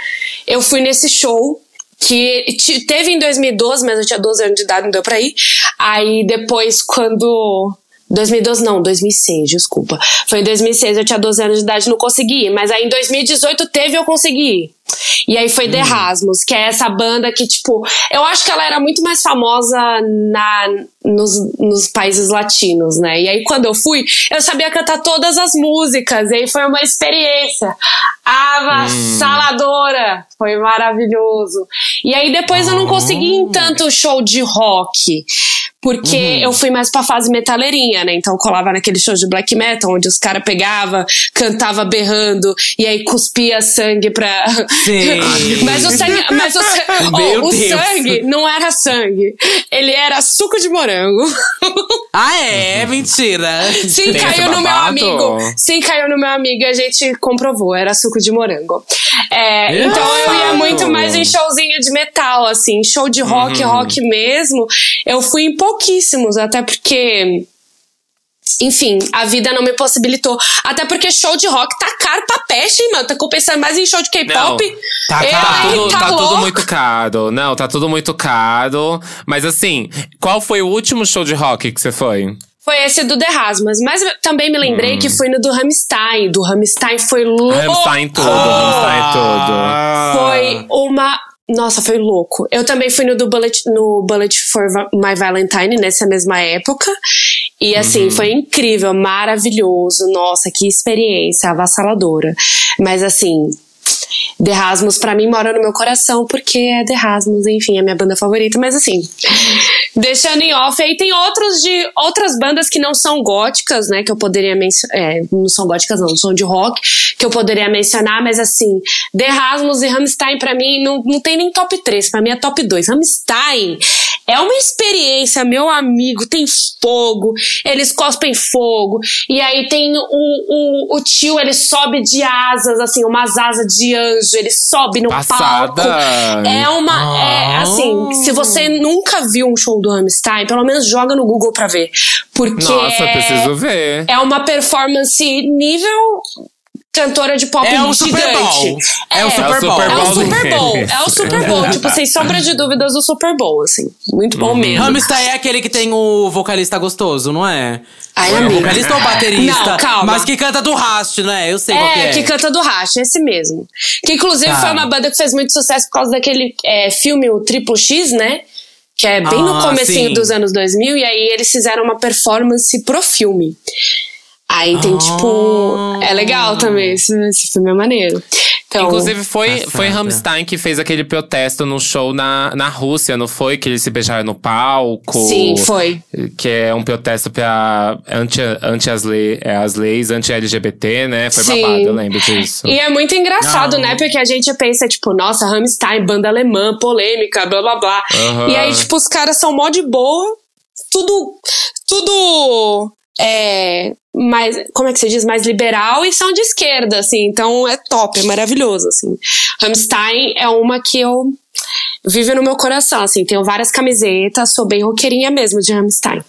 eu fui nesse show que teve em 2012, mas eu tinha 12 anos de idade, não deu pra ir. Aí depois, quando 2012 não, 2006, desculpa. Foi em 2006, eu tinha 12 anos de idade, não consegui. Mas aí em 2018 teve, eu consegui. E aí foi hum. The Rasmus, que é essa banda que, tipo, eu acho que ela era muito mais famosa na, nos, nos países latinos, né? E aí quando eu fui, eu sabia cantar todas as músicas, e aí foi uma experiência avassaladora. Hum. Foi maravilhoso. E aí depois eu não consegui em tanto show de rock. Porque uhum. eu fui mais pra fase metaleirinha, né? Então eu colava naquele show de black metal, onde os caras pegavam, cantava berrando, e aí cuspia sangue pra. Sim. mas o sangue. Mas o, oh, o sangue não era sangue. Ele era suco de morango. Ah, é? Uhum. Mentira. Sim, Tem caiu no meu amigo. Sim, caiu no meu amigo e a gente comprovou. Era suco de morango. É, então eu ia muito mais em showzinho de metal, assim. Show de rock, uhum. rock mesmo. Eu fui em pouquíssimos, até porque enfim, a vida não me possibilitou. Até porque show de rock tá caro pra peste, hein, mano? Tá compensando mais em show de K-pop. Tá, caro. tá, tudo, tá, tá tudo muito caro. Não, tá tudo muito caro. Mas assim, qual foi o último show de rock que você foi? Foi esse do The Rasmus. Mas também me lembrei hum. que foi no do Rammstein. Do Rammstein foi louco. Rammstein tudo, Rammstein tudo. Foi uma nossa, foi louco. Eu também fui no do Bullet, no Bullet for My Valentine nessa mesma época. E assim, uhum. foi incrível, maravilhoso. Nossa, que experiência avassaladora. Mas assim, The Rasmus pra mim mora no meu coração, porque é The Rasmus, enfim, é minha banda favorita, mas assim, deixando em off, aí tem outros de outras bandas que não são góticas, né, que eu poderia mencionar, é, não são góticas não, são de rock, que eu poderia mencionar, mas assim, The Rasmus e Rammstein pra mim não, não tem nem top 3, pra mim é top 2. Rammstein é uma experiência, meu amigo, tem fogo, eles cospem fogo, e aí tem o, o, o tio, ele sobe de asas, assim, umas asas de anjo, ele sobe no Passada. palco. É uma. É, assim, se você nunca viu um show do Rammstein, pelo menos joga no Google pra ver. Porque. Nossa, é, preciso ver. É uma performance nível cantora de pop é o gigante. Super Bowl. É, é, o Super Bowl. É o Super Bowl. É o Super Bowl. tipo, sem sombra de dúvidas, o Super Bowl, assim. Muito bom uhum. mesmo. Hamster é aquele que tem o vocalista gostoso, não é? Ai, é o vocalista ou baterista? Não, calma. Mas que canta do Rast, né? Eu sei é, qual que é. que canta do Rast, esse mesmo. Que inclusive tá. foi uma banda que fez muito sucesso por causa daquele é, filme, o Triple X, né? Que é bem ah, no comecinho sim. dos anos 2000. E aí eles fizeram uma performance pro filme. Aí tem, tipo. É legal também, esse, esse filme é maneiro. Então, Inclusive, foi, foi Rammstein que fez aquele protesto no show na, na Rússia, não foi? Que eles se beijaram no palco. Sim, foi. Que é um protesto pra, anti, anti as, lei, é, as leis anti-LGBT, né? Foi Sim. babado, eu lembro disso. E é muito engraçado, né? Porque a gente pensa, tipo, nossa, Rammstein, banda alemã, polêmica, blá blá blá. Uhum. E aí, tipo, os caras são mó de boa. Tudo. Tudo é, mais, como é que se diz, mais liberal e são de esquerda, assim, então é top, é maravilhoso, assim. Rammstein é uma que eu vive no meu coração, assim, tenho várias camisetas, sou bem roqueirinha mesmo de Rammstein.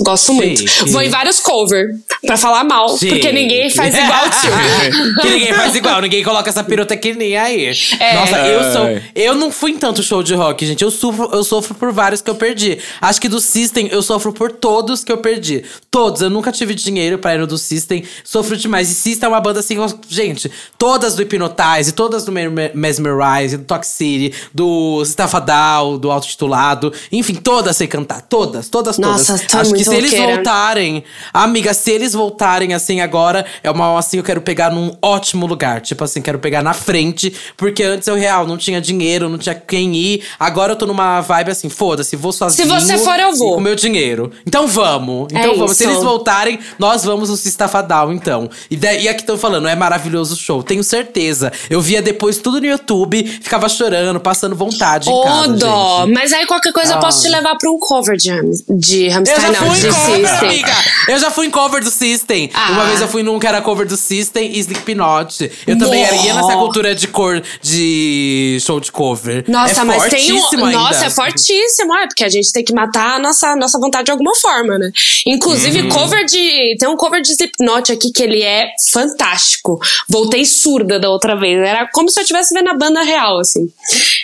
Gosto muito. Vou em vários cover. Pra falar mal, Sim. porque ninguém faz igual o tio. que ninguém faz igual, ninguém coloca essa pirotecnia aí. É. Nossa, eu sou. Ai. Eu não fui em tanto show de rock, gente. Eu sofro, eu sofro por vários que eu perdi. Acho que do System eu sofro por todos que eu perdi. Todos. Eu nunca tive dinheiro pra ir no do System. Sofro demais. E System é uma banda assim, gente, todas do Hypnotize, todas do Me- Mesmerize, do Toxicity, do Stafadal, do Autotitulado. Enfim, todas sei cantar. Todas, todas, Nossa, todas. tá Acho que muito se eles voltarem, amiga, se eles voltarem assim agora, é uma assim, eu quero pegar num ótimo lugar. Tipo assim, quero pegar na frente, porque antes eu real não tinha dinheiro, não tinha quem ir. Agora eu tô numa vibe assim, foda-se, vou sozinho. você for, eu vou. Com meu dinheiro. Então vamos. É Então vamos. Se isso. eles voltarem, nós vamos no Sistafadal, então. E, e aqui estão falando, é maravilhoso o show. Tenho certeza. Eu via depois tudo no YouTube, ficava chorando, passando vontade Ô, dó. Mas aí qualquer coisa eu posso te levar pra um cover de, de Eu Hamster, já não, fui de em cover, System. amiga! Eu já fui em cover do System. Ah. Uma vez eu fui num que era cover do System e Slipknot. Eu também era, ia nessa cultura de cor de show de cover. Nossa, é mas tem um. ainda. Nossa, é fortíssimo, é, porque a gente tem que matar a nossa, nossa vontade de alguma forma, né? Inclusive, Uhum. cover de. Tem um cover de Slipknot aqui que ele é fantástico. Voltei surda da outra vez. Era como se eu estivesse vendo a banda real, assim.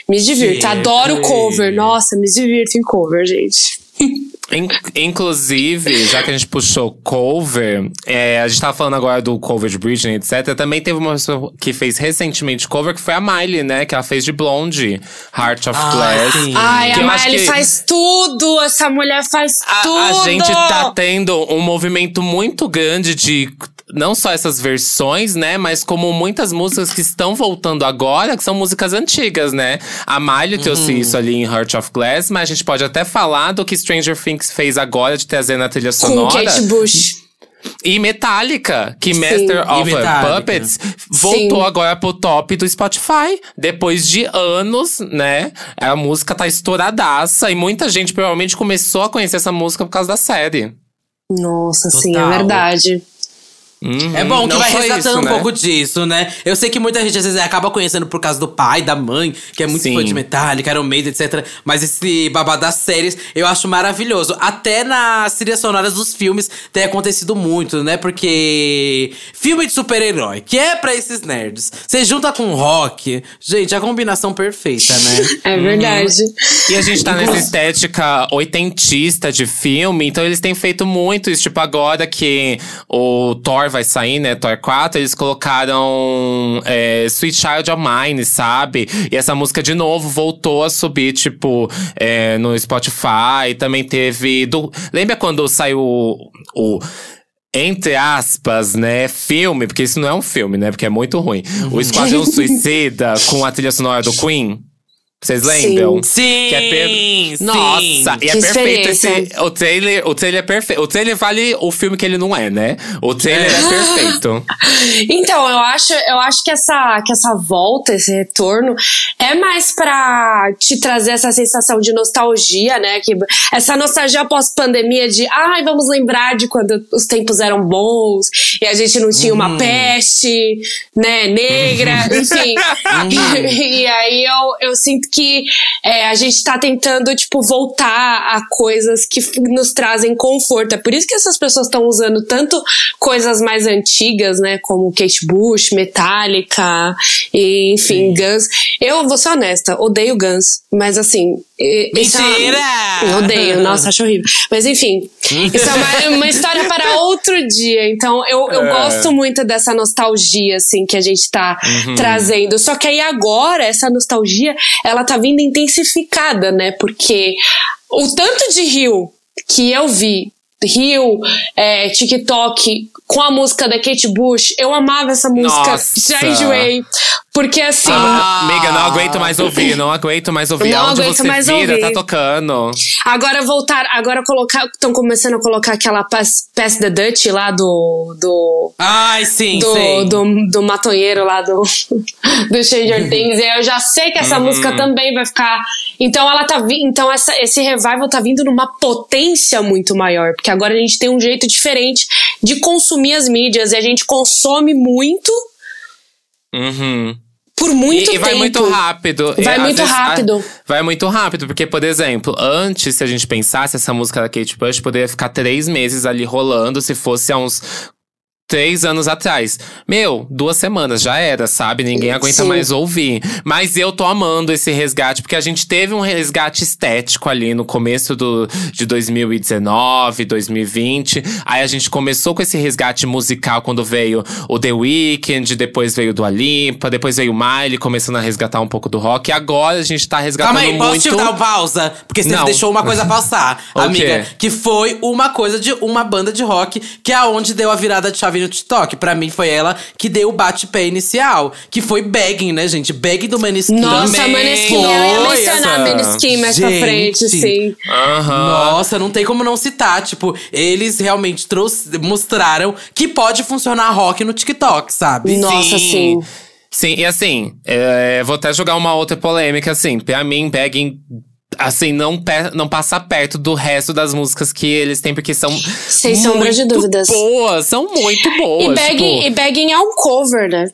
Me divirto. Adoro cover. Nossa, me divirto em cover, gente. In- inclusive, já que a gente puxou cover, é, a gente tava falando agora do cover de Britney, etc. Também teve uma pessoa que fez recentemente cover, que foi a Miley, né? Que ela fez de Blonde, Heart of Ah, Glass. sim. Ai, Que a Miley que- faz tudo. Essa mulher faz A, tudo. a gente tá tendo um movimento muito grande de não só essas versões, né? Mas como muitas músicas que estão voltando agora, que são músicas antigas, né? A Miley trouxe isso ali em Heart of Glass, mas a gente pode até falar do que Stranger Things fez agora de trazer na trilha Com sonora. Kate Bush. E Metallica, que Sim. Master of. Puppets voltou Sim. agora pro top do Spotify. Depois de anos, né? A música tá estouradaça e muita gente provavelmente começou a conhecer essa música por causa da série. Nossa, sim, é Total. verdade. Uhum, É bom que vai resgatando isso, um né? pouco disso, né? Eu sei que muita gente às vezes acaba conhecendo por causa do pai, da mãe, que é muito Sim. fã de Metallica, Iron Maiden, etc. Mas esse babado das séries eu acho maravilhoso. Até nas trilhas sonoras dos filmes tem acontecido muito, né? Porque filme de super-herói, que é pra esses nerds, você junta com rock, gente, a combinação perfeita, né? É verdade. E a gente tá nessa estética oitentista de filme, então eles têm feito muito isso. Tipo, agora que o Thor vai sair, né? Thor 4, eles colocaram é, Sweet Child of Mine, sabe? E essa música de novo voltou a subir, tipo, é, no Spotify. Também teve. Do, lembra quando saiu o. o entre aspas, né, filme, porque isso não é um filme, né, porque é muito ruim. O Esquadrão Suicida com a trilha sonora do Queen. Vocês lembram? Sim! Que é per- sim. Nossa, e é Que perfeito esse. O trailer, o trailer é perfeito. O trailer vale o filme que ele não é, né? O trailer é, perfeito. Então, eu acho, eu acho que essa, que essa volta, esse retorno, é mais pra te trazer essa sensação de nostalgia, né? Que, essa nostalgia pós-pandemia de, ai, vamos lembrar de quando os tempos eram bons e a gente não tinha uma peste, né, negra, enfim. e, e aí eu, eu sinto que é, a gente tá tentando, tipo, voltar a coisas que nos trazem conforto. É por isso que essas pessoas estão usando tanto coisas mais antigas, né? Como Kate Bush, Metallica, e, enfim, Guns. Eu vou ser honesta, odeio Guns, mas assim. isso é uma- Mentira! odeio, nossa, acho horrível. Mas enfim, isso é uma, uma história para outro dia. Então, eu, eu É. gosto muito dessa nostalgia, assim, que a gente tá Uhum. trazendo. Só que aí agora, essa nostalgia, ela tá vindo intensificada, né? Porque o tanto de Rio que eu vi, Rio, é, TikTok, com a música da Kate Bush, eu amava essa música. Nossa. Já enjoei. Porque assim. Ah, amiga, não aguento mais ouvir, não aguento mais ouvir. Não Aonde aguento você mais vira, ouvir. tá tocando. Agora voltar, agora colocar, estão começando a colocar aquela Pass, Pass the Dutch lá do do Ai, sim, do, sei. do, do matonheiro lá do, do Stranger Things. E eu já sei que essa música também vai ficar. Então ela tá então essa, esse revival tá vindo numa potência muito maior, porque agora a gente tem um jeito diferente de consumir as mídias e a gente consome muito Uhum. por muito e, tempo. E vai muito rápido. Vai muito vezes, rápido. a- vai muito rápido, porque, por exemplo, antes, se a gente pensasse, essa música da Kate Bush poderia ficar três meses ali rolando se fosse há uns. Três anos atrás. Meu, duas semanas já era, sabe? Ninguém aguenta Sim. mais ouvir. Mas eu tô amando esse resgate, porque a gente teve um resgate estético ali no começo do, de 2019, 2020. Aí a gente começou com esse resgate musical quando veio o The Weeknd, depois veio do Alipa, depois veio o Miley, começando a resgatar um pouco do rock. E agora a gente tá resgatando Calma aí, posso muito. te dar uma pausa? Porque você Não. deixou uma coisa passar, amiga. Que foi uma coisa de uma banda de rock, que é aonde deu a virada de chave no TikTok. Pra mim, foi ela que deu o bate-pé inicial. Que foi Begging, né, gente? Begging do Maneskin. Nossa, Maneskin, eu ia foi mencionar essa. Maneskin mais pra Gente. frente, sim. Aham. Nossa, não tem como não citar. Tipo, eles realmente trouxe, mostraram que pode funcionar rock no TikTok, sabe? Nossa, sim. Sim, e assim, é, vou até jogar uma outra polêmica, assim. Pra mim, Begging, assim, não, pe- não passa perto do resto das músicas que eles têm, porque são. Sem sombra de dúvidas. Boas, são muito boas. E Begging, tipo, e Begging é um cover, né?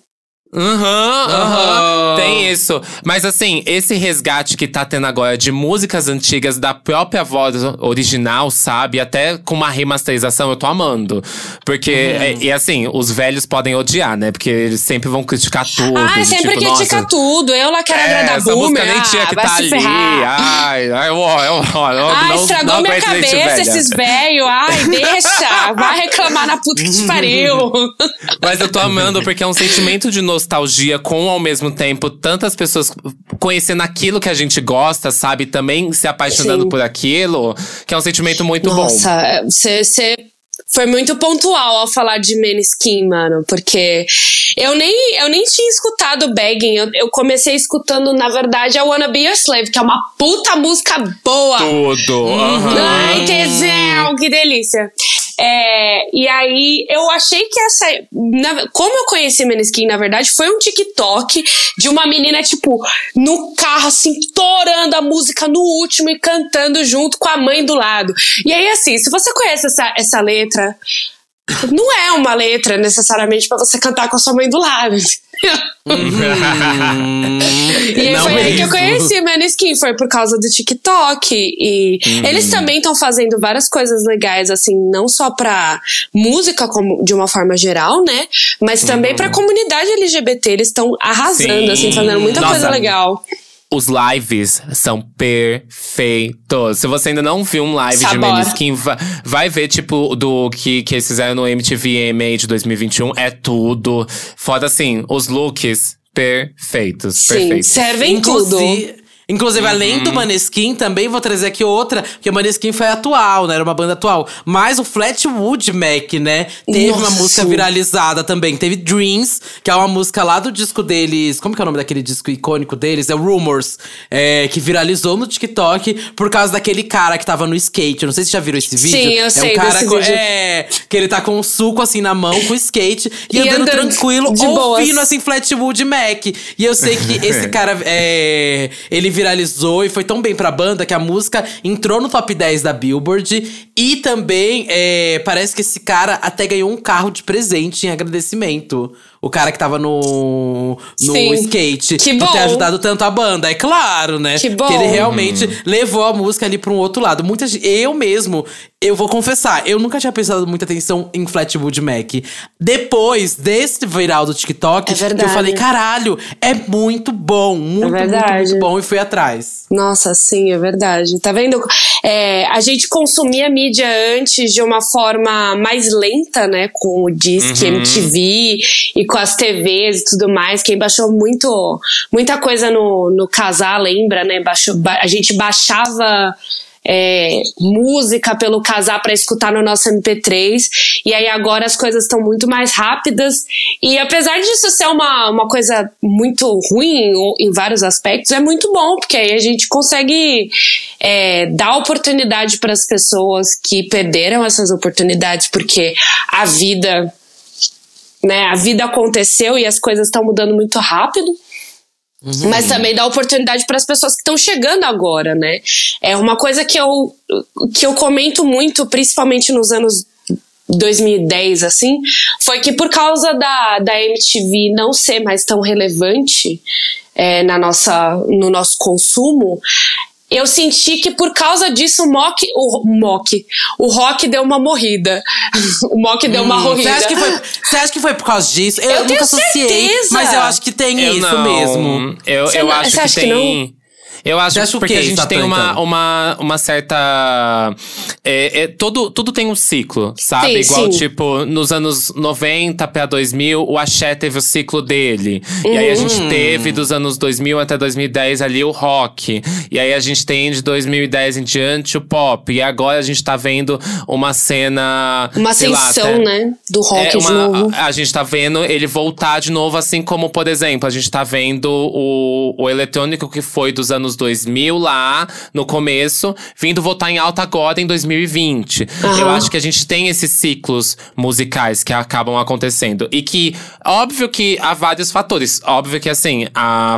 Aham, aham. Aham. Tem isso. Mas assim, esse resgate que tá tendo agora de músicas antigas da própria voz original, sabe? Até com uma remasterização, eu tô amando. Porque, é- e assim, os velhos podem odiar, né? Porque eles sempre vão criticar tudo. Ah, sempre tipo, critica nossa, tudo. Eu lá quero é, agradar essa boomer. música nem tinha que ah, vai tá ali. ferrar. Ai, ai, eu, eu, eu, Ai, não, estragou não minha cabeça velha. esses velhos. Ai, deixa. Vai reclamar na puta que te pariu. Mas eu tô amando porque é um sentimento de nostalgia com, ao mesmo tempo, tantas pessoas conhecendo aquilo que a gente gosta, sabe? Também se apaixonando Sim. por aquilo, que é um sentimento muito bom. Nossa, você foi muito pontual ao falar de Maneskin, mano, porque eu nem, eu nem tinha escutado Begging, eu, eu comecei escutando, na verdade, a Wanna Be Your Slave, que é uma puta música boa. Tudo. aham. Ai, tesão, que delícia. É, e aí, eu achei que essa. na- como eu conheci Maneskin, na verdade, foi um TikTok de uma menina, tipo, no carro, assim, torando a música no último e cantando junto com a mãe do lado. E aí, assim, se você conhece essa, essa letra, não é uma letra necessariamente pra você cantar com a sua mãe do lado. E aí Não foi aí que eu conheci Maneskin, foi por causa do TikTok. E eles também estão fazendo várias coisas legais, assim, não só pra música como de uma forma geral, né? Mas também pra comunidade LGBT. Eles estão arrasando, Sim. assim, fazendo muita Nossa. coisa legal. Os lives são perfeitos. Se você ainda não viu um live de Sabor. Meniskin, vai, vai ver, tipo, do que, que eles fizeram no MTV EMA de 2021. É tudo. Foda, assim, os looks perfeitos. Sim, perfeitos. servem tudo. Inclusive, inclusive além do Maneskin, também vou trazer aqui outra, porque o Maneskin foi atual, né? Era uma banda atual. Mas o Flatwood Mac, né? Teve uma Nossa. música viralizada também. Teve Dreams, que é uma música lá do disco deles. Como que é o nome daquele disco icônico deles? É Rumors. é, que viralizou no TikTok por causa daquele cara que tava no skate. Eu não sei se já viram esse vídeo. Sim, eu é sei um cara com-. É, que ele tá com um suco assim na mão, com skate, e, E andando, andando tranquilo, de boas. ouvindo assim Flatwood Mac. E eu sei que esse cara, é, ele viralizou e foi tão bem pra banda que a música entrou no top 10 da Billboard. E também, é, parece que esse cara até ganhou um carro de presente em agradecimento. O cara que tava no, no Sim. skate. Que por ter bom. ajudado tanto a banda. É claro, né? Que bom. Que ele realmente levou a música ali pra um outro lado. Muita gente, eu mesmo, eu vou confessar, eu nunca tinha prestado muita atenção em Flatwood Mac. Depois desse viral do TikTok, É eu falei, caralho, é muito bom, muito, muito, verdade. muito bom. E fui atrás. Nossa, sim, é verdade. Tá vendo? É, a gente consumia mídia antes de uma forma mais lenta, né? Com o Disque MTV e com as TVs e tudo mais. Quem baixou muito, muita coisa no, no casar, lembra, né? Baixou, ba- a gente baixava. é, música pelo casar para escutar no nosso MP3 e aí agora as coisas estão muito mais rápidas e apesar disso ser uma, uma coisa muito ruim em vários aspectos é muito bom porque aí a gente consegue é, dar oportunidade para as pessoas que perderam essas oportunidades porque a vida né a vida aconteceu e as coisas estão mudando muito rápido mas também dá oportunidade para as pessoas que estão chegando agora, né? É uma coisa que eu, que eu comento muito, principalmente nos anos 2010, assim, foi que por causa da, da MTV não ser mais tão relevante é, na nossa, no nosso consumo, eu senti que por causa disso o mock, o mock, o rock deu uma morrida. o mock deu uma morrida. Você acha, que foi, você acha que foi por causa disso? Eu, Eu nunca tenho associei, certeza. mas eu acho que tem Eu isso não. mesmo. Eu, Você eu não- acho você que acha que tem. Eu acho Você que porque a gente tem uma, então? uma, uma certa. É, é, tudo, tudo tem um ciclo, sabe? Sim, Igual, sim. tipo, nos anos 90 pra 2000, o axé teve o ciclo dele. E aí a gente Hum. teve dos anos 2000 até 2010 ali o rock. E aí a gente tem de 2010 em diante o pop. E agora a gente tá vendo uma cena. Uma lá, ascensão, né? Do rock é de uma- novo. A, a gente tá vendo ele voltar de novo, assim como, por exemplo, a gente tá vendo o, o eletrônico que foi dos anos 2000 lá, no começo, vindo voltar em alta agora em 2020. Aham. Eu acho que a gente tem esses ciclos musicais que acabam acontecendo. E que, óbvio que há vários fatores. Óbvio que, assim, a,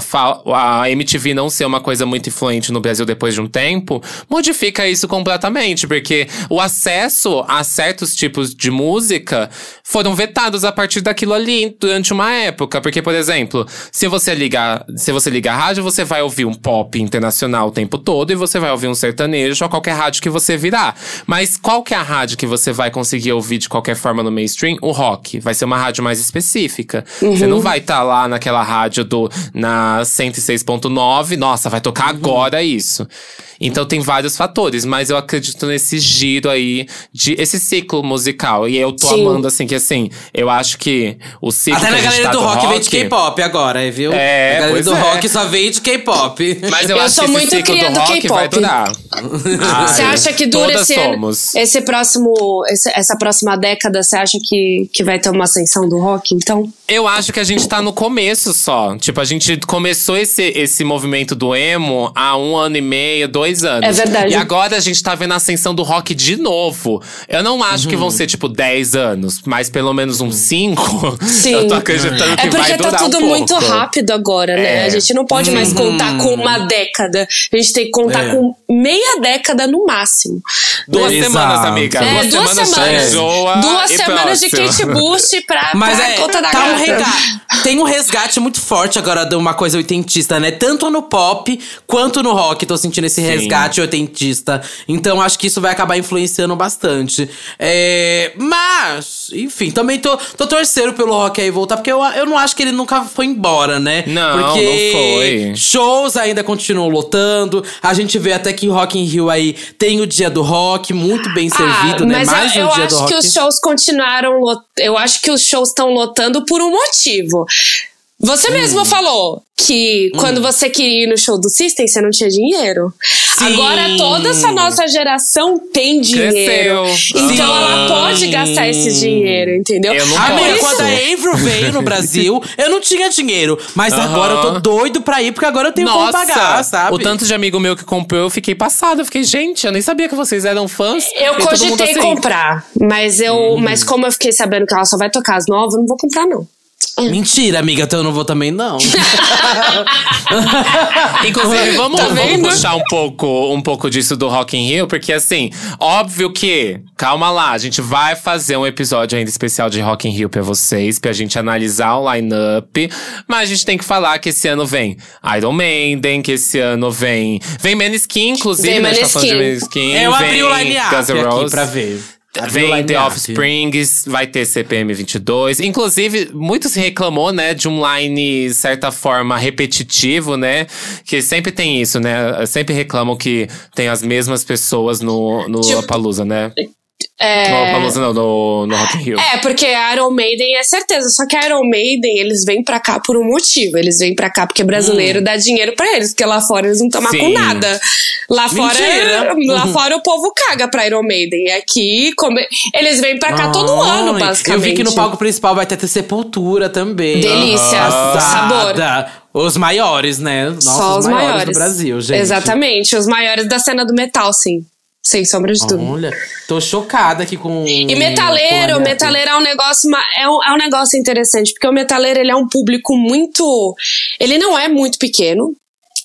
a MTV não ser uma coisa muito influente no Brasil depois de um tempo, modifica isso completamente. Porque o acesso a certos tipos de música foram vetados a partir daquilo ali durante uma época. Porque, por exemplo, se você ligar, se você ligar a rádio, você vai ouvir um pop internacional o tempo todo e você vai ouvir um sertanejo a qualquer rádio que você virar. Mas qual que é a rádio que você vai conseguir ouvir de qualquer forma no mainstream? O rock. Vai ser uma rádio mais específica. Você não vai estar lá naquela rádio do na 106.9, nossa, vai tocar agora isso. Então tem vários fatores, mas eu acredito nesse giro aí de esse ciclo musical. E eu tô Sim. amando assim que assim, eu acho que o ciclo Até que na a gente galera tá do rock, vem de K-pop agora, viu? É, a galera pois do é. rock só vem de K-pop. Mas eu, Eu acho sou que esse muito ciclo cria do do rock vai durar. Você acha que dura esse somos. esse próximo, esse- essa próxima década? Você acha que, que vai ter uma ascensão do rock? Então, Eu acho que a gente tá no começo só. Tipo, a gente começou esse, esse movimento do emo há um ano e meio, dois anos. É verdade. E agora a gente tá vendo a ascensão do rock de novo. Eu não acho que Uhum. vão ser, tipo, 10 anos, mas pelo menos uns 5. Sim. Eu tô acreditando que é porque vai tá durar tudo um muito pouco. rápido agora, né? É. A gente não pode mais contar com uma década. A gente tem que contar É. com meia década no máximo. Duas Exato. semanas, amiga. É, duas, duas semanas, semanas. Duas semanas de próximo. Kate Bush pra, Mas pra é, conta da tá um gata. resgate, tem um resgate muito forte agora de uma coisa oitentista, né? Tanto no pop quanto no rock. Tô sentindo esse resgate oitentista. Então acho que isso vai acabar influenciando bastante. É, mas, enfim, também tô, tô torcendo pelo rock aí voltar, porque eu, eu não acho que ele nunca foi embora, né? Não, porque não foi. shows ainda continuam lotando. A gente vê até que Rock in Rio aí tem o dia do rock, muito bem servido, ah, né? Mas Mais eu, um eu dia do acho rock. que os shows continuaram. lot- Eu acho que os shows estão lotando por um motivo. Você Hum. mesmo falou que quando você queria ir no show do System, você não tinha dinheiro. Sim. Agora toda essa nossa geração tem dinheiro. Cresceu. Então Sim. ela pode gastar esse dinheiro, entendeu? Eu não Por Amiga, isso- quando a Avril veio no Brasil, eu não tinha dinheiro. Mas agora eu tô doido pra ir, porque agora eu tenho como Nossa, pagar, sabe? o tanto de amigo meu que comprou, eu fiquei passada. Eu fiquei, gente, eu nem sabia que vocês eram fãs. Eu todo mundo cogitei assim, comprar, mas eu, Uhum. mas como eu fiquei sabendo que ela só vai tocar as novas, eu não vou comprar não. Mentira, amiga, então eu não vou também, não. Inclusive, vamos, Tá vamos puxar um pouco, um pouco disso do Rock in Rio, porque assim, óbvio que, calma lá, a gente vai fazer um episódio ainda especial de Rock in Rio pra vocês, pra gente analisar o line-up, mas a gente tem que falar que esse ano vem Iron Maiden, que esse ano vem… Vem Maneskin, inclusive, Vem né? A gente tá falando de Maneskin. Maneskin. eu vem abri o line-up aqui pra ver. Vem The. Offsprings, vai ter CPM 22. Inclusive, muito se reclamou, né, de um line, de certa forma, repetitivo, né? Que sempre tem isso, né? Sempre reclamam que tem as mesmas pessoas no, no Tipo, Lollapalooza, né? É... No não, no, no Rock in Rio. É, porque Iron Maiden é certeza. Só que Iron Maiden, eles vêm pra cá por um motivo. Eles vêm pra cá porque brasileiro dá dinheiro pra eles. Porque lá fora eles não tomam com nada. Lá fora, lá fora o povo caga pra Iron Maiden. E aqui, como... eles vêm pra cá todo ano, basicamente. Eu vi que no palco principal vai ter, ter Sepultura também. Delícia, sabor. Os maiores, né? Nossa, Só os maiores. do Brasil, gente. Exatamente, os maiores da cena do metal, sim. Sem sombra de dúvida. Olha, tô chocada aqui com. E metaleiro, o metaleiro é um negócio é um, é um negócio interessante, porque o metaleiro ele é um público muito, ele não é muito pequeno,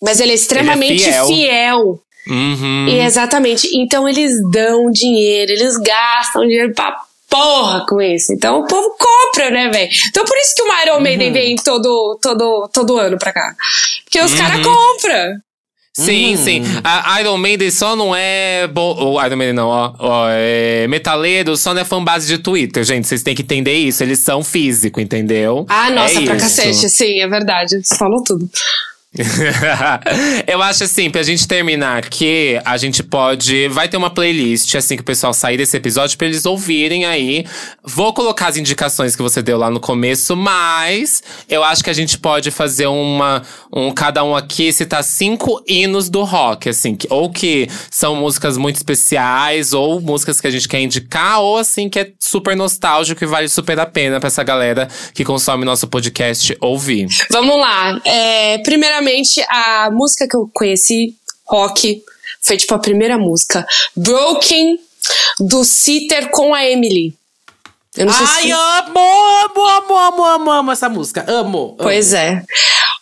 mas ele é extremamente fiel. fiel. Uhum. E exatamente, então eles dão dinheiro, eles gastam dinheiro pra porra com isso. Então o povo compra, né, velho? Então por isso que o Iron Maiden vem todo, todo, todo ano pra cá. Porque os caras compram. Sim, Hum. sim. A Iron Maiden só não é. Bo... O Iron Maiden não, ó. ó é... Metaleiro só não é fanbase de Twitter, gente. Vocês têm que entender isso. Eles são físico, entendeu? Ah, nossa, é pra isso. cacete. Sim, é verdade. Você falou tudo. eu acho assim, pra gente terminar aqui, a gente pode. Vai ter uma playlist assim que o pessoal sair desse episódio pra eles ouvirem aí. Vou colocar as indicações que você deu lá no começo, mas eu acho que a gente pode fazer uma. Um, cada um aqui citar cinco hinos do rock, assim, que- ou que são músicas muito especiais, ou músicas que a gente quer indicar, ou assim, que é super nostálgico e vale super a pena pra essa galera que consome nosso podcast ouvir. Vamos lá. É, primeiramente, a música que eu conheci, rock, foi tipo a primeira música. Broken, do Citer com a Emily. Eu não sei Ai, se... amo, amo, amo, amo, amo, amo essa música. Amo. amo. Pois é.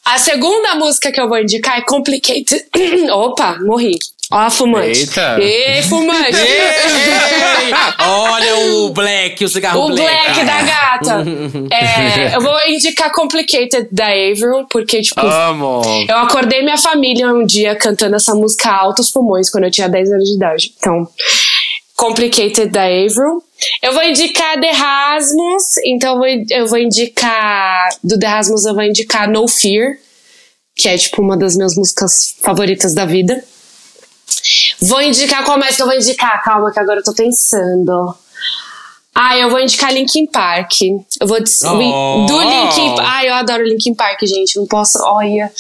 A segunda música que eu vou indicar é Complicated. Opa, morri. Ó, a fumante. Eita. Ei, fumante. Ei, Olha o Black, o cigarro O Black da gata. É, eu vou indicar Complicated da Avril, porque, tipo, Amo! eu acordei minha família um dia cantando essa música altos pulmões quando eu tinha 10 anos de idade. Então, Complicated da Avril. Eu vou indicar The Rasmus, então eu vou, eu vou indicar. Do The Rasmus eu vou indicar No Fear, que é tipo uma das minhas músicas favoritas da vida. Vou indicar qual mais que eu vou indicar? Calma, que agora eu tô pensando. Ah, eu vou indicar Linkin Park. Eu vou Oh. do Linkin Ah, eu adoro Linkin Park, gente. Não posso. Olha.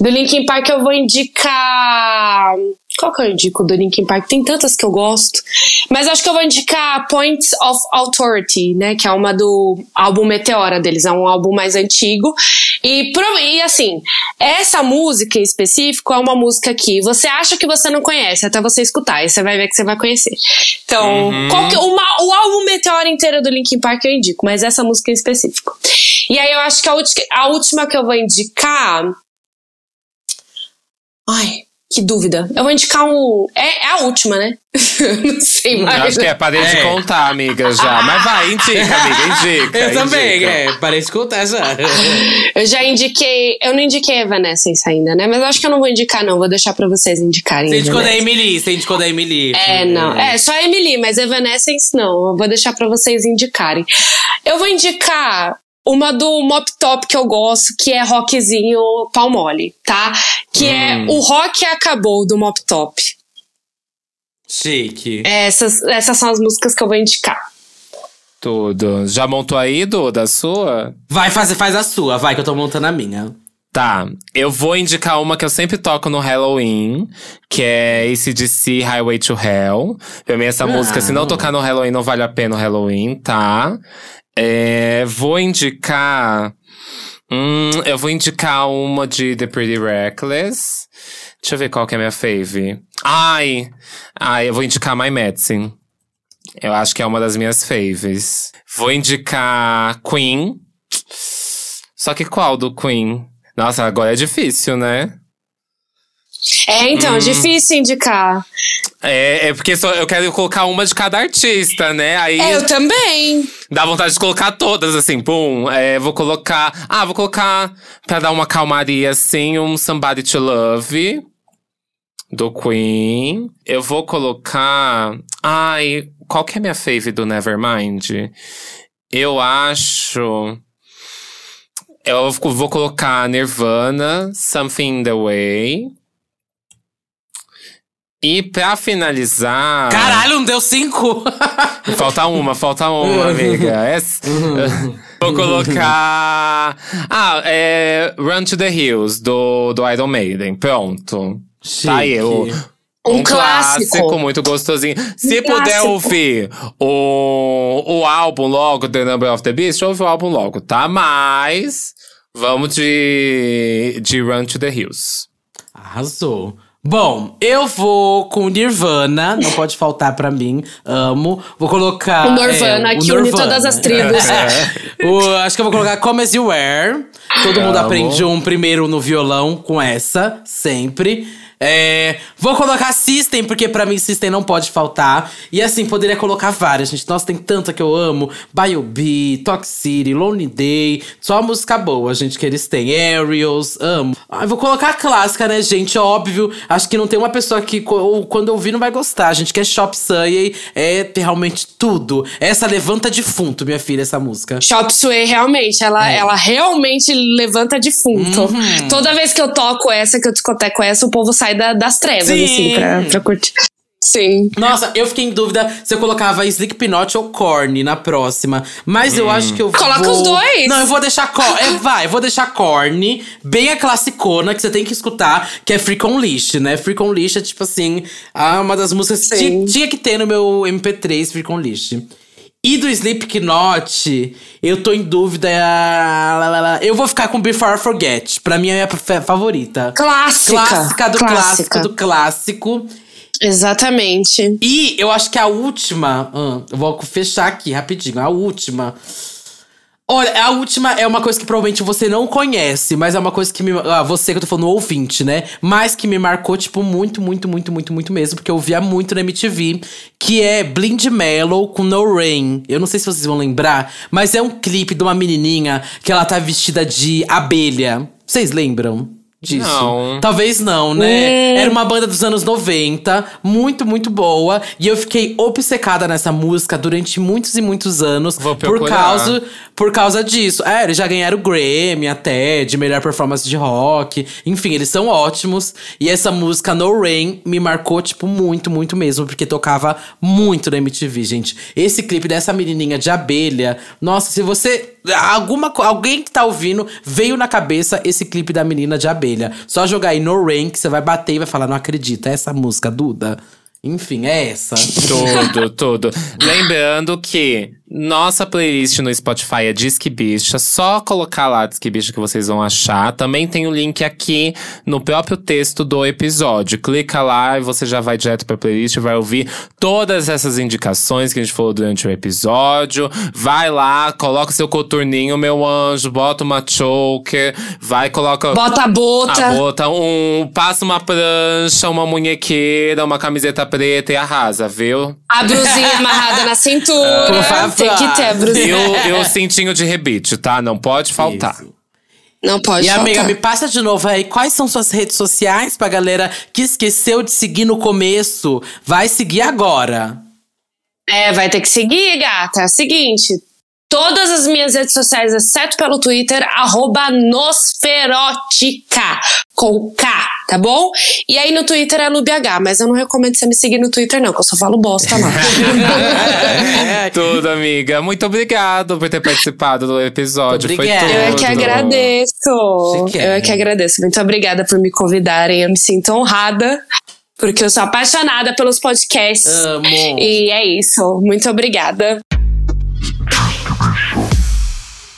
Do Linkin Park eu vou indicar. Qual que eu indico do Linkin Park? Tem tantas que eu gosto. Mas acho que eu vou indicar Points of Authority, né? Que é uma do álbum Meteora deles. É um álbum mais antigo. E, e assim, essa música em específico é uma música que você acha que você não conhece até você escutar. Aí você vai ver que você vai conhecer. Então, qual que- uma- o álbum Meteora inteiro do Linkin Park eu indico, mas essa música em específico. E aí eu acho que a, ulti- a última que eu vou indicar. Ai, que dúvida. Eu vou indicar um. É, é a última, né? não sei Eu mais. acho que é, parei de É. contar, amiga, já. Mas vai, indica, amiga, indica. Eu também, indica. é. Parei de contar já. Eu já indiquei. Eu não indiquei Evanescence ainda, né? Mas eu acho que eu não vou indicar, não. Vou deixar pra vocês indicarem. Você indicou da. Emily, você indicou da Emily. É, não. É, só a Emily, mas Evanescence não. Eu vou deixar pra vocês indicarem. Eu vou indicar uma do Mop Top que eu gosto, que é rockzinho palmole, tá? Que é O Rock Acabou, do Mop Top. Chique. Essas, essas são as músicas que eu vou indicar. Tudo. Já montou aí, Duda, a sua? Vai, faz, faz a sua, vai, que eu tô montando a minha. Tá, eu vou indicar uma que eu sempre toco no Halloween, que é ACDC Highway to Hell. Pra mim, essa Ah. música, se não tocar no Halloween, não vale a pena o Halloween, tá? É, vou indicar. Hum, eu vou indicar uma de The Pretty Reckless. Deixa eu ver qual que é a minha fave. Ai! Ai, eu vou indicar My Medicine. Eu acho que é uma das minhas faves. Vou indicar Queen. Só que qual do Queen? Nossa, agora é difícil, né? É, então, é difícil indicar. É, é porque só, eu quero colocar uma de cada artista, né? Aí É, eu também. dá vontade de colocar todas, assim, pum. É, vou colocar. Ah, vou colocar pra dar uma calmaria, assim, um Somebody to Love. Do Queen. Eu vou colocar. Ai, qual que é a minha fave do Nevermind? Eu acho. Eu vou colocar Nirvana, Something in the Way. E pra finalizar. Caralho, não deu cinco! Falta uma, falta uma, amiga. Essa- Vou colocar. Ah, é. Run to the Hills, do, do Iron Maiden. Pronto. Tá aí, o- Um clássico. muito gostosinho. Se Um puder clássico. ouvir o, o álbum logo, The Number of the Beast, ouve o álbum logo, tá? Mas. Vamos de. de Run to the Hills. Arrasou. Bom, eu vou com Nirvana, não pode faltar pra mim, amo. Vou colocar. O Nirvana, é, o que une todas as tribos. O- acho que eu vou colocar Come As You Were. Todo mundo Amo. aprende um primeiro no violão com essa, sempre. É, vou colocar System, porque pra mim System não pode faltar. E assim, poderia colocar várias, gente. Nossa, tem tanta que eu amo. Biobi, Toxicity, Lonely Day. Só música boa, gente, que eles têm. Aerials, amo. Ah, vou colocar a clássica, né, gente? Óbvio. Acho que não tem uma pessoa que, quando ouvir, não vai gostar, gente. Que é Shop Suey. É realmente tudo. Essa levanta defunto, minha filha, essa música. Shop Suey, realmente. Ela, é. ela realmente levanta defunto. Uhum. Toda vez que eu toco essa, que eu discoteco essa, o povo sai da, das trevas, Sim. assim, pra, pra curtir. Sim. Nossa, eu fiquei em dúvida se eu colocava Slipknot ou Korn na próxima. Mas hum. eu acho que eu Coloca vou... os dois! Não, eu vou deixar Korn. é, vai, eu vou deixar Korn, bem a classicona, que você tem que escutar, que é Freak on Leash, né? Freak on Leash é tipo assim, uma das músicas que tinha que ter no meu MP3, Freak on Leash. E do Slipknot, eu tô em dúvida. Eu vou ficar com Before I Forget. Pra mim é a minha favorita. Clássica. Clássica do Clássica. clássico do clássico. Exatamente. E eu acho que a última. Hum, eu vou fechar aqui rapidinho. A última. Olha, a última é uma coisa que provavelmente você não conhece, mas é uma coisa que me. Ah, você que eu tô falando, ouvinte, né? Mas que me marcou, tipo, muito, muito, muito, muito, muito mesmo, porque eu via muito na MTV, que é Blind Mellow com No Rain. Eu não sei se vocês vão lembrar, mas é um clipe de uma menininha que ela tá vestida de abelha. Vocês lembram? Disso. Não. Talvez não, né? Era uma banda dos anos 90, muito, muito boa. E eu fiquei obcecada nessa música durante muitos e muitos anos. Vou por causa Por causa disso. É, eles já ganharam o Grammy até, de melhor performance de rock. Enfim, eles são ótimos. E essa música No Rain me marcou, tipo, muito, muito mesmo. Porque tocava muito na MTV, gente. Esse clipe dessa menininha de abelha. Nossa, se você Alguma, alguém que tá ouvindo veio na cabeça esse clipe da menina de abelha. Só jogar aí no Rank, você vai bater e vai falar: não acredita, é essa música, Duda? Enfim, é essa. Tudo, tudo. Lembrando que nossa playlist no Spotify é Disque Bicha. Só colocar lá Disque Bicha que vocês vão achar. Também tem o link aqui no próprio texto do episódio. Clica lá e você já vai direto pra playlist, vai ouvir todas essas indicações que a gente falou durante o episódio. Vai lá, coloca seu coturninho, meu anjo, bota uma choker, vai, coloca. Bota a bota. A bota, um. Passa uma prancha, uma munhequeira, uma camiseta preta e arrasa, viu? A blusinha amarrada na cintura. Por favor. Tem que ter a brusinha. E o, e o cintinho de rebite, tá? Não pode faltar. Isso. Não pode E faltar. amiga, me passa de novo aí. Quais são suas redes sociais pra galera que esqueceu de seguir no começo? Vai seguir agora. É, vai ter que seguir, gata. É o seguinte, todas as minhas redes sociais, exceto pelo Twitter, arroba Nosferótica, com K, tá bom? E aí no Twitter é LubiH, mas eu não recomendo você me seguir no Twitter não, que eu só falo bosta lá. tudo, amiga. Muito obrigado por ter participado do episódio. Foi tudo. Eu é que agradeço. Eu é que agradeço. Muito obrigada por me convidarem. Eu me sinto honrada porque eu sou apaixonada pelos podcasts. Amo. E é isso. Muito obrigada.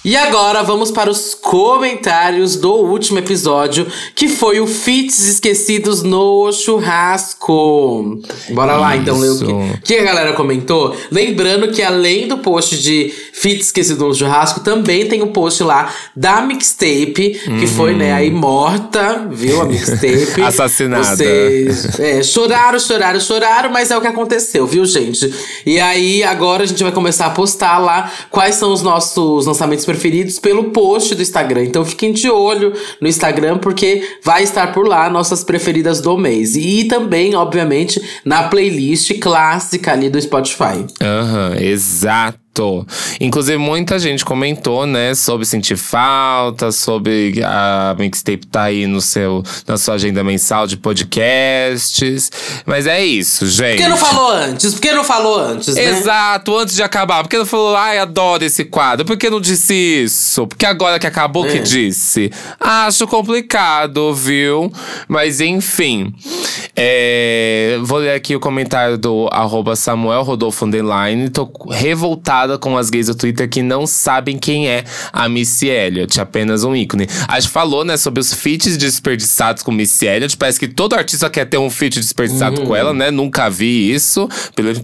E agora vamos para os comentários do último episódio, que foi o Fits Esquecidos no Churrasco. Bora lá então ler o que, que a galera comentou. Lembrando que além do post de Fits Esquecidos no Churrasco, também tem o um post lá da mixtape, uhum. que foi, né, aí morta, viu? A mixtape. Assassinada. Vocês é, choraram, choraram, choraram, mas é o que aconteceu, viu, gente? E aí agora a gente vai começar a postar lá quais são os nossos lançamentos preferidos pelo post do Instagram. Então fiquem de olho no Instagram, porque vai estar por lá nossas preferidas do mês. E também, obviamente, na playlist clássica ali do Spotify. Aham, uhum, exato. Inclusive, muita gente comentou, né, sobre sentir falta, sobre a mixtape tá aí no seu, na sua agenda mensal de podcasts. Mas é isso, gente. Por que não falou antes? Por que não falou antes, né? Exato, antes de acabar. Por que não falou, ai, adoro esse quadro? Por que não disse isso? Porque agora que acabou, é. que disse? Acho complicado, viu? Mas enfim. É, vou ler aqui o comentário do arroba Samuel Rodolfo Underline. Tô revoltado com as gays do Twitter que não sabem quem é a Missy Elliott, apenas um ícone. A gente falou, né, sobre os feats desperdiçados com Missy Elliott. Parece que todo artista quer ter um feat desperdiçado uhum. com ela, né? Nunca vi isso,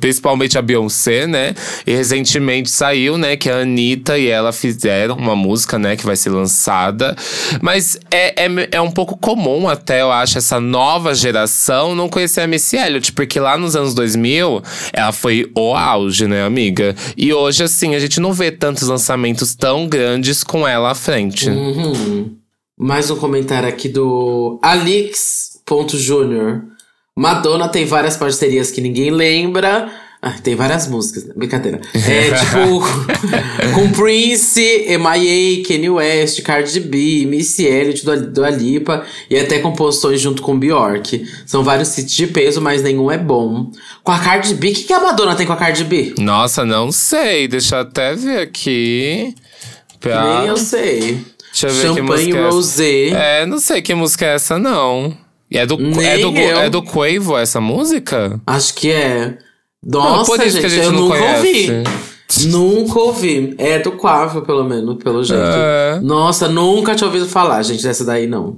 principalmente a Beyoncé, né? E recentemente saiu, né, que a Anitta e ela fizeram uma música, né, que vai ser lançada. Mas é, é, é um pouco comum até, eu acho, essa nova geração não conhecer a Missy Elliott, porque lá nos anos 2000 ela foi o auge, né, amiga? E hoje, assim, a gente não vê tantos lançamentos tão grandes com ela à frente. Uhum. Mais um comentário aqui do Alix.júnior. Madonna tem várias parcerias que ninguém lembra. Ah, tem várias músicas, né? brincadeira. É tipo, com Prince, M.I.A., Kanye West, Cardi B, Missy Elliott, do, do Alipa e até composições junto com Bjork. São vários hits de peso, mas nenhum é bom. Com a Cardi B, o que, que a Madonna tem com a Cardi B? Nossa, não sei. Deixa eu até ver aqui. Pra... Nem eu sei. Deixa eu ver Champanhe que música Rosé. É, não sei que música é essa, não. É do, é do, eu. é do Quavo essa música? Acho que é. Nossa, isso gente, que a gente eu não nunca conhece. ouvi. Nunca ouvi. É do Quavo, pelo menos, pelo jeito. É. Nossa, nunca tinha ouvido falar, gente, dessa daí não.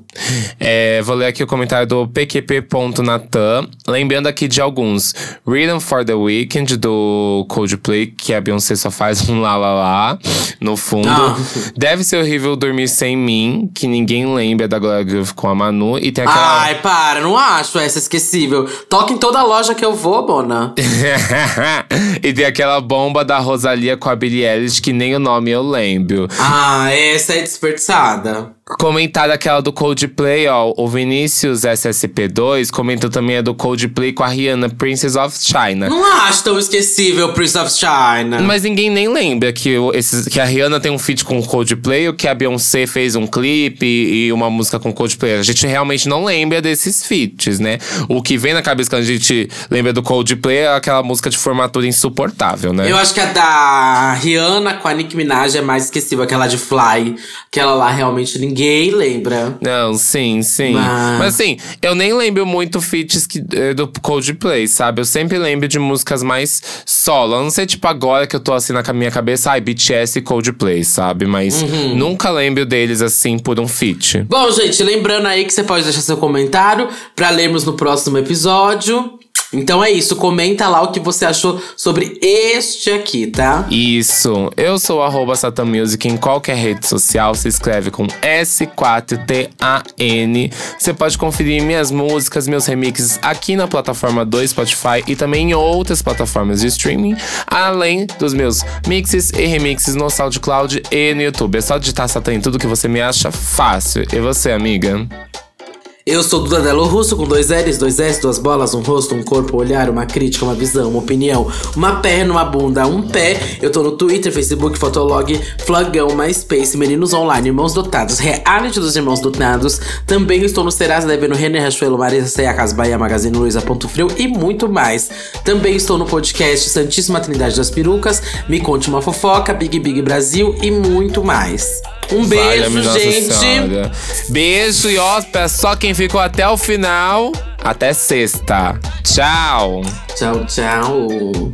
É, vou ler aqui o comentário do pqp.natan. Lembrando aqui de alguns. Rhythm for the Weekend, do Coldplay, que a Beyoncé só faz um lá lá lá no fundo. Ah. Deve ser horrível dormir sem mim, que ninguém lembra da Gloria Groove com a Manu. E tem aquela. Ai, para, não acho essa esquecível. Toca em toda loja que eu vou, Bona. e tem aquela bomba da Rosalia com a Billie Eilish, que nem o nome eu lembro. Ah, essa é desperdiçada. Comentário aquela do Coldplay, ó. O Vinícius SSP2 comentou também a do Coldplay com a Rihanna, Princess of China. Não acho tão esquecível Prince of China. Mas ninguém nem lembra que, esses, que a Rihanna tem um feat com o Coldplay ou que a Beyoncé fez um clipe e uma música com o Coldplay. A gente realmente não lembra desses feats, né? O que vem na cabeça quando a gente lembra do Coldplay é aquela música de formatura insuportável, né? Eu acho que a da Rihanna com a Nicki Minaj é mais esquecível. Aquela de Fly. Aquela lá realmente ninguém lembra. Não, sim, sim. Mas- Mas assim, eu nem lembro muito feats que, eh, do Coldplay, sabe? Eu sempre lembro de músicas mais solo. Eu não sei, tipo, agora que eu tô assim na minha cabeça, ai, BTS e Coldplay, sabe? Mas Uhum. nunca lembro deles assim por um feat. Bom, gente, lembrando aí que você pode deixar seu comentário pra lermos no próximo episódio. Então é isso, comenta lá o que você achou sobre este aqui, tá? Isso. Eu sou arroba em qualquer rede social. Se escreve com S4TAN. Você pode conferir minhas músicas, meus remixes aqui na plataforma do Spotify e também em outras plataformas de streaming, além dos meus mixes e remixes no SoundCloud e no YouTube. É só digitar Satan em tudo que você me acha fácil. E você, amiga? Eu sou Duda Delo Russo, com dois L's, dois S, duas bolas, um rosto, um corpo, um olhar, uma crítica, uma visão, uma opinião, uma perna, uma bunda, um pé. Eu tô no Twitter, Facebook, Fotolog, Flogão, MySpace, Meninos Online, Irmãos Dotados, Reality dos Irmãos Dotados. Também estou no Serasa, devendo Renner Rachuelo, Marisa Ceia, Casa Bahia, Magazine Luiza, Ponto Frio e muito mais. Também estou no podcast Santíssima Trindade das Perucas, Me Conte Uma Fofoca, Big Big Brasil e muito mais. Um beijo, gente! Senhora. Beijo e ó, pra só quem ficou até o final. Até sexta. Tchau. Tchau, tchau.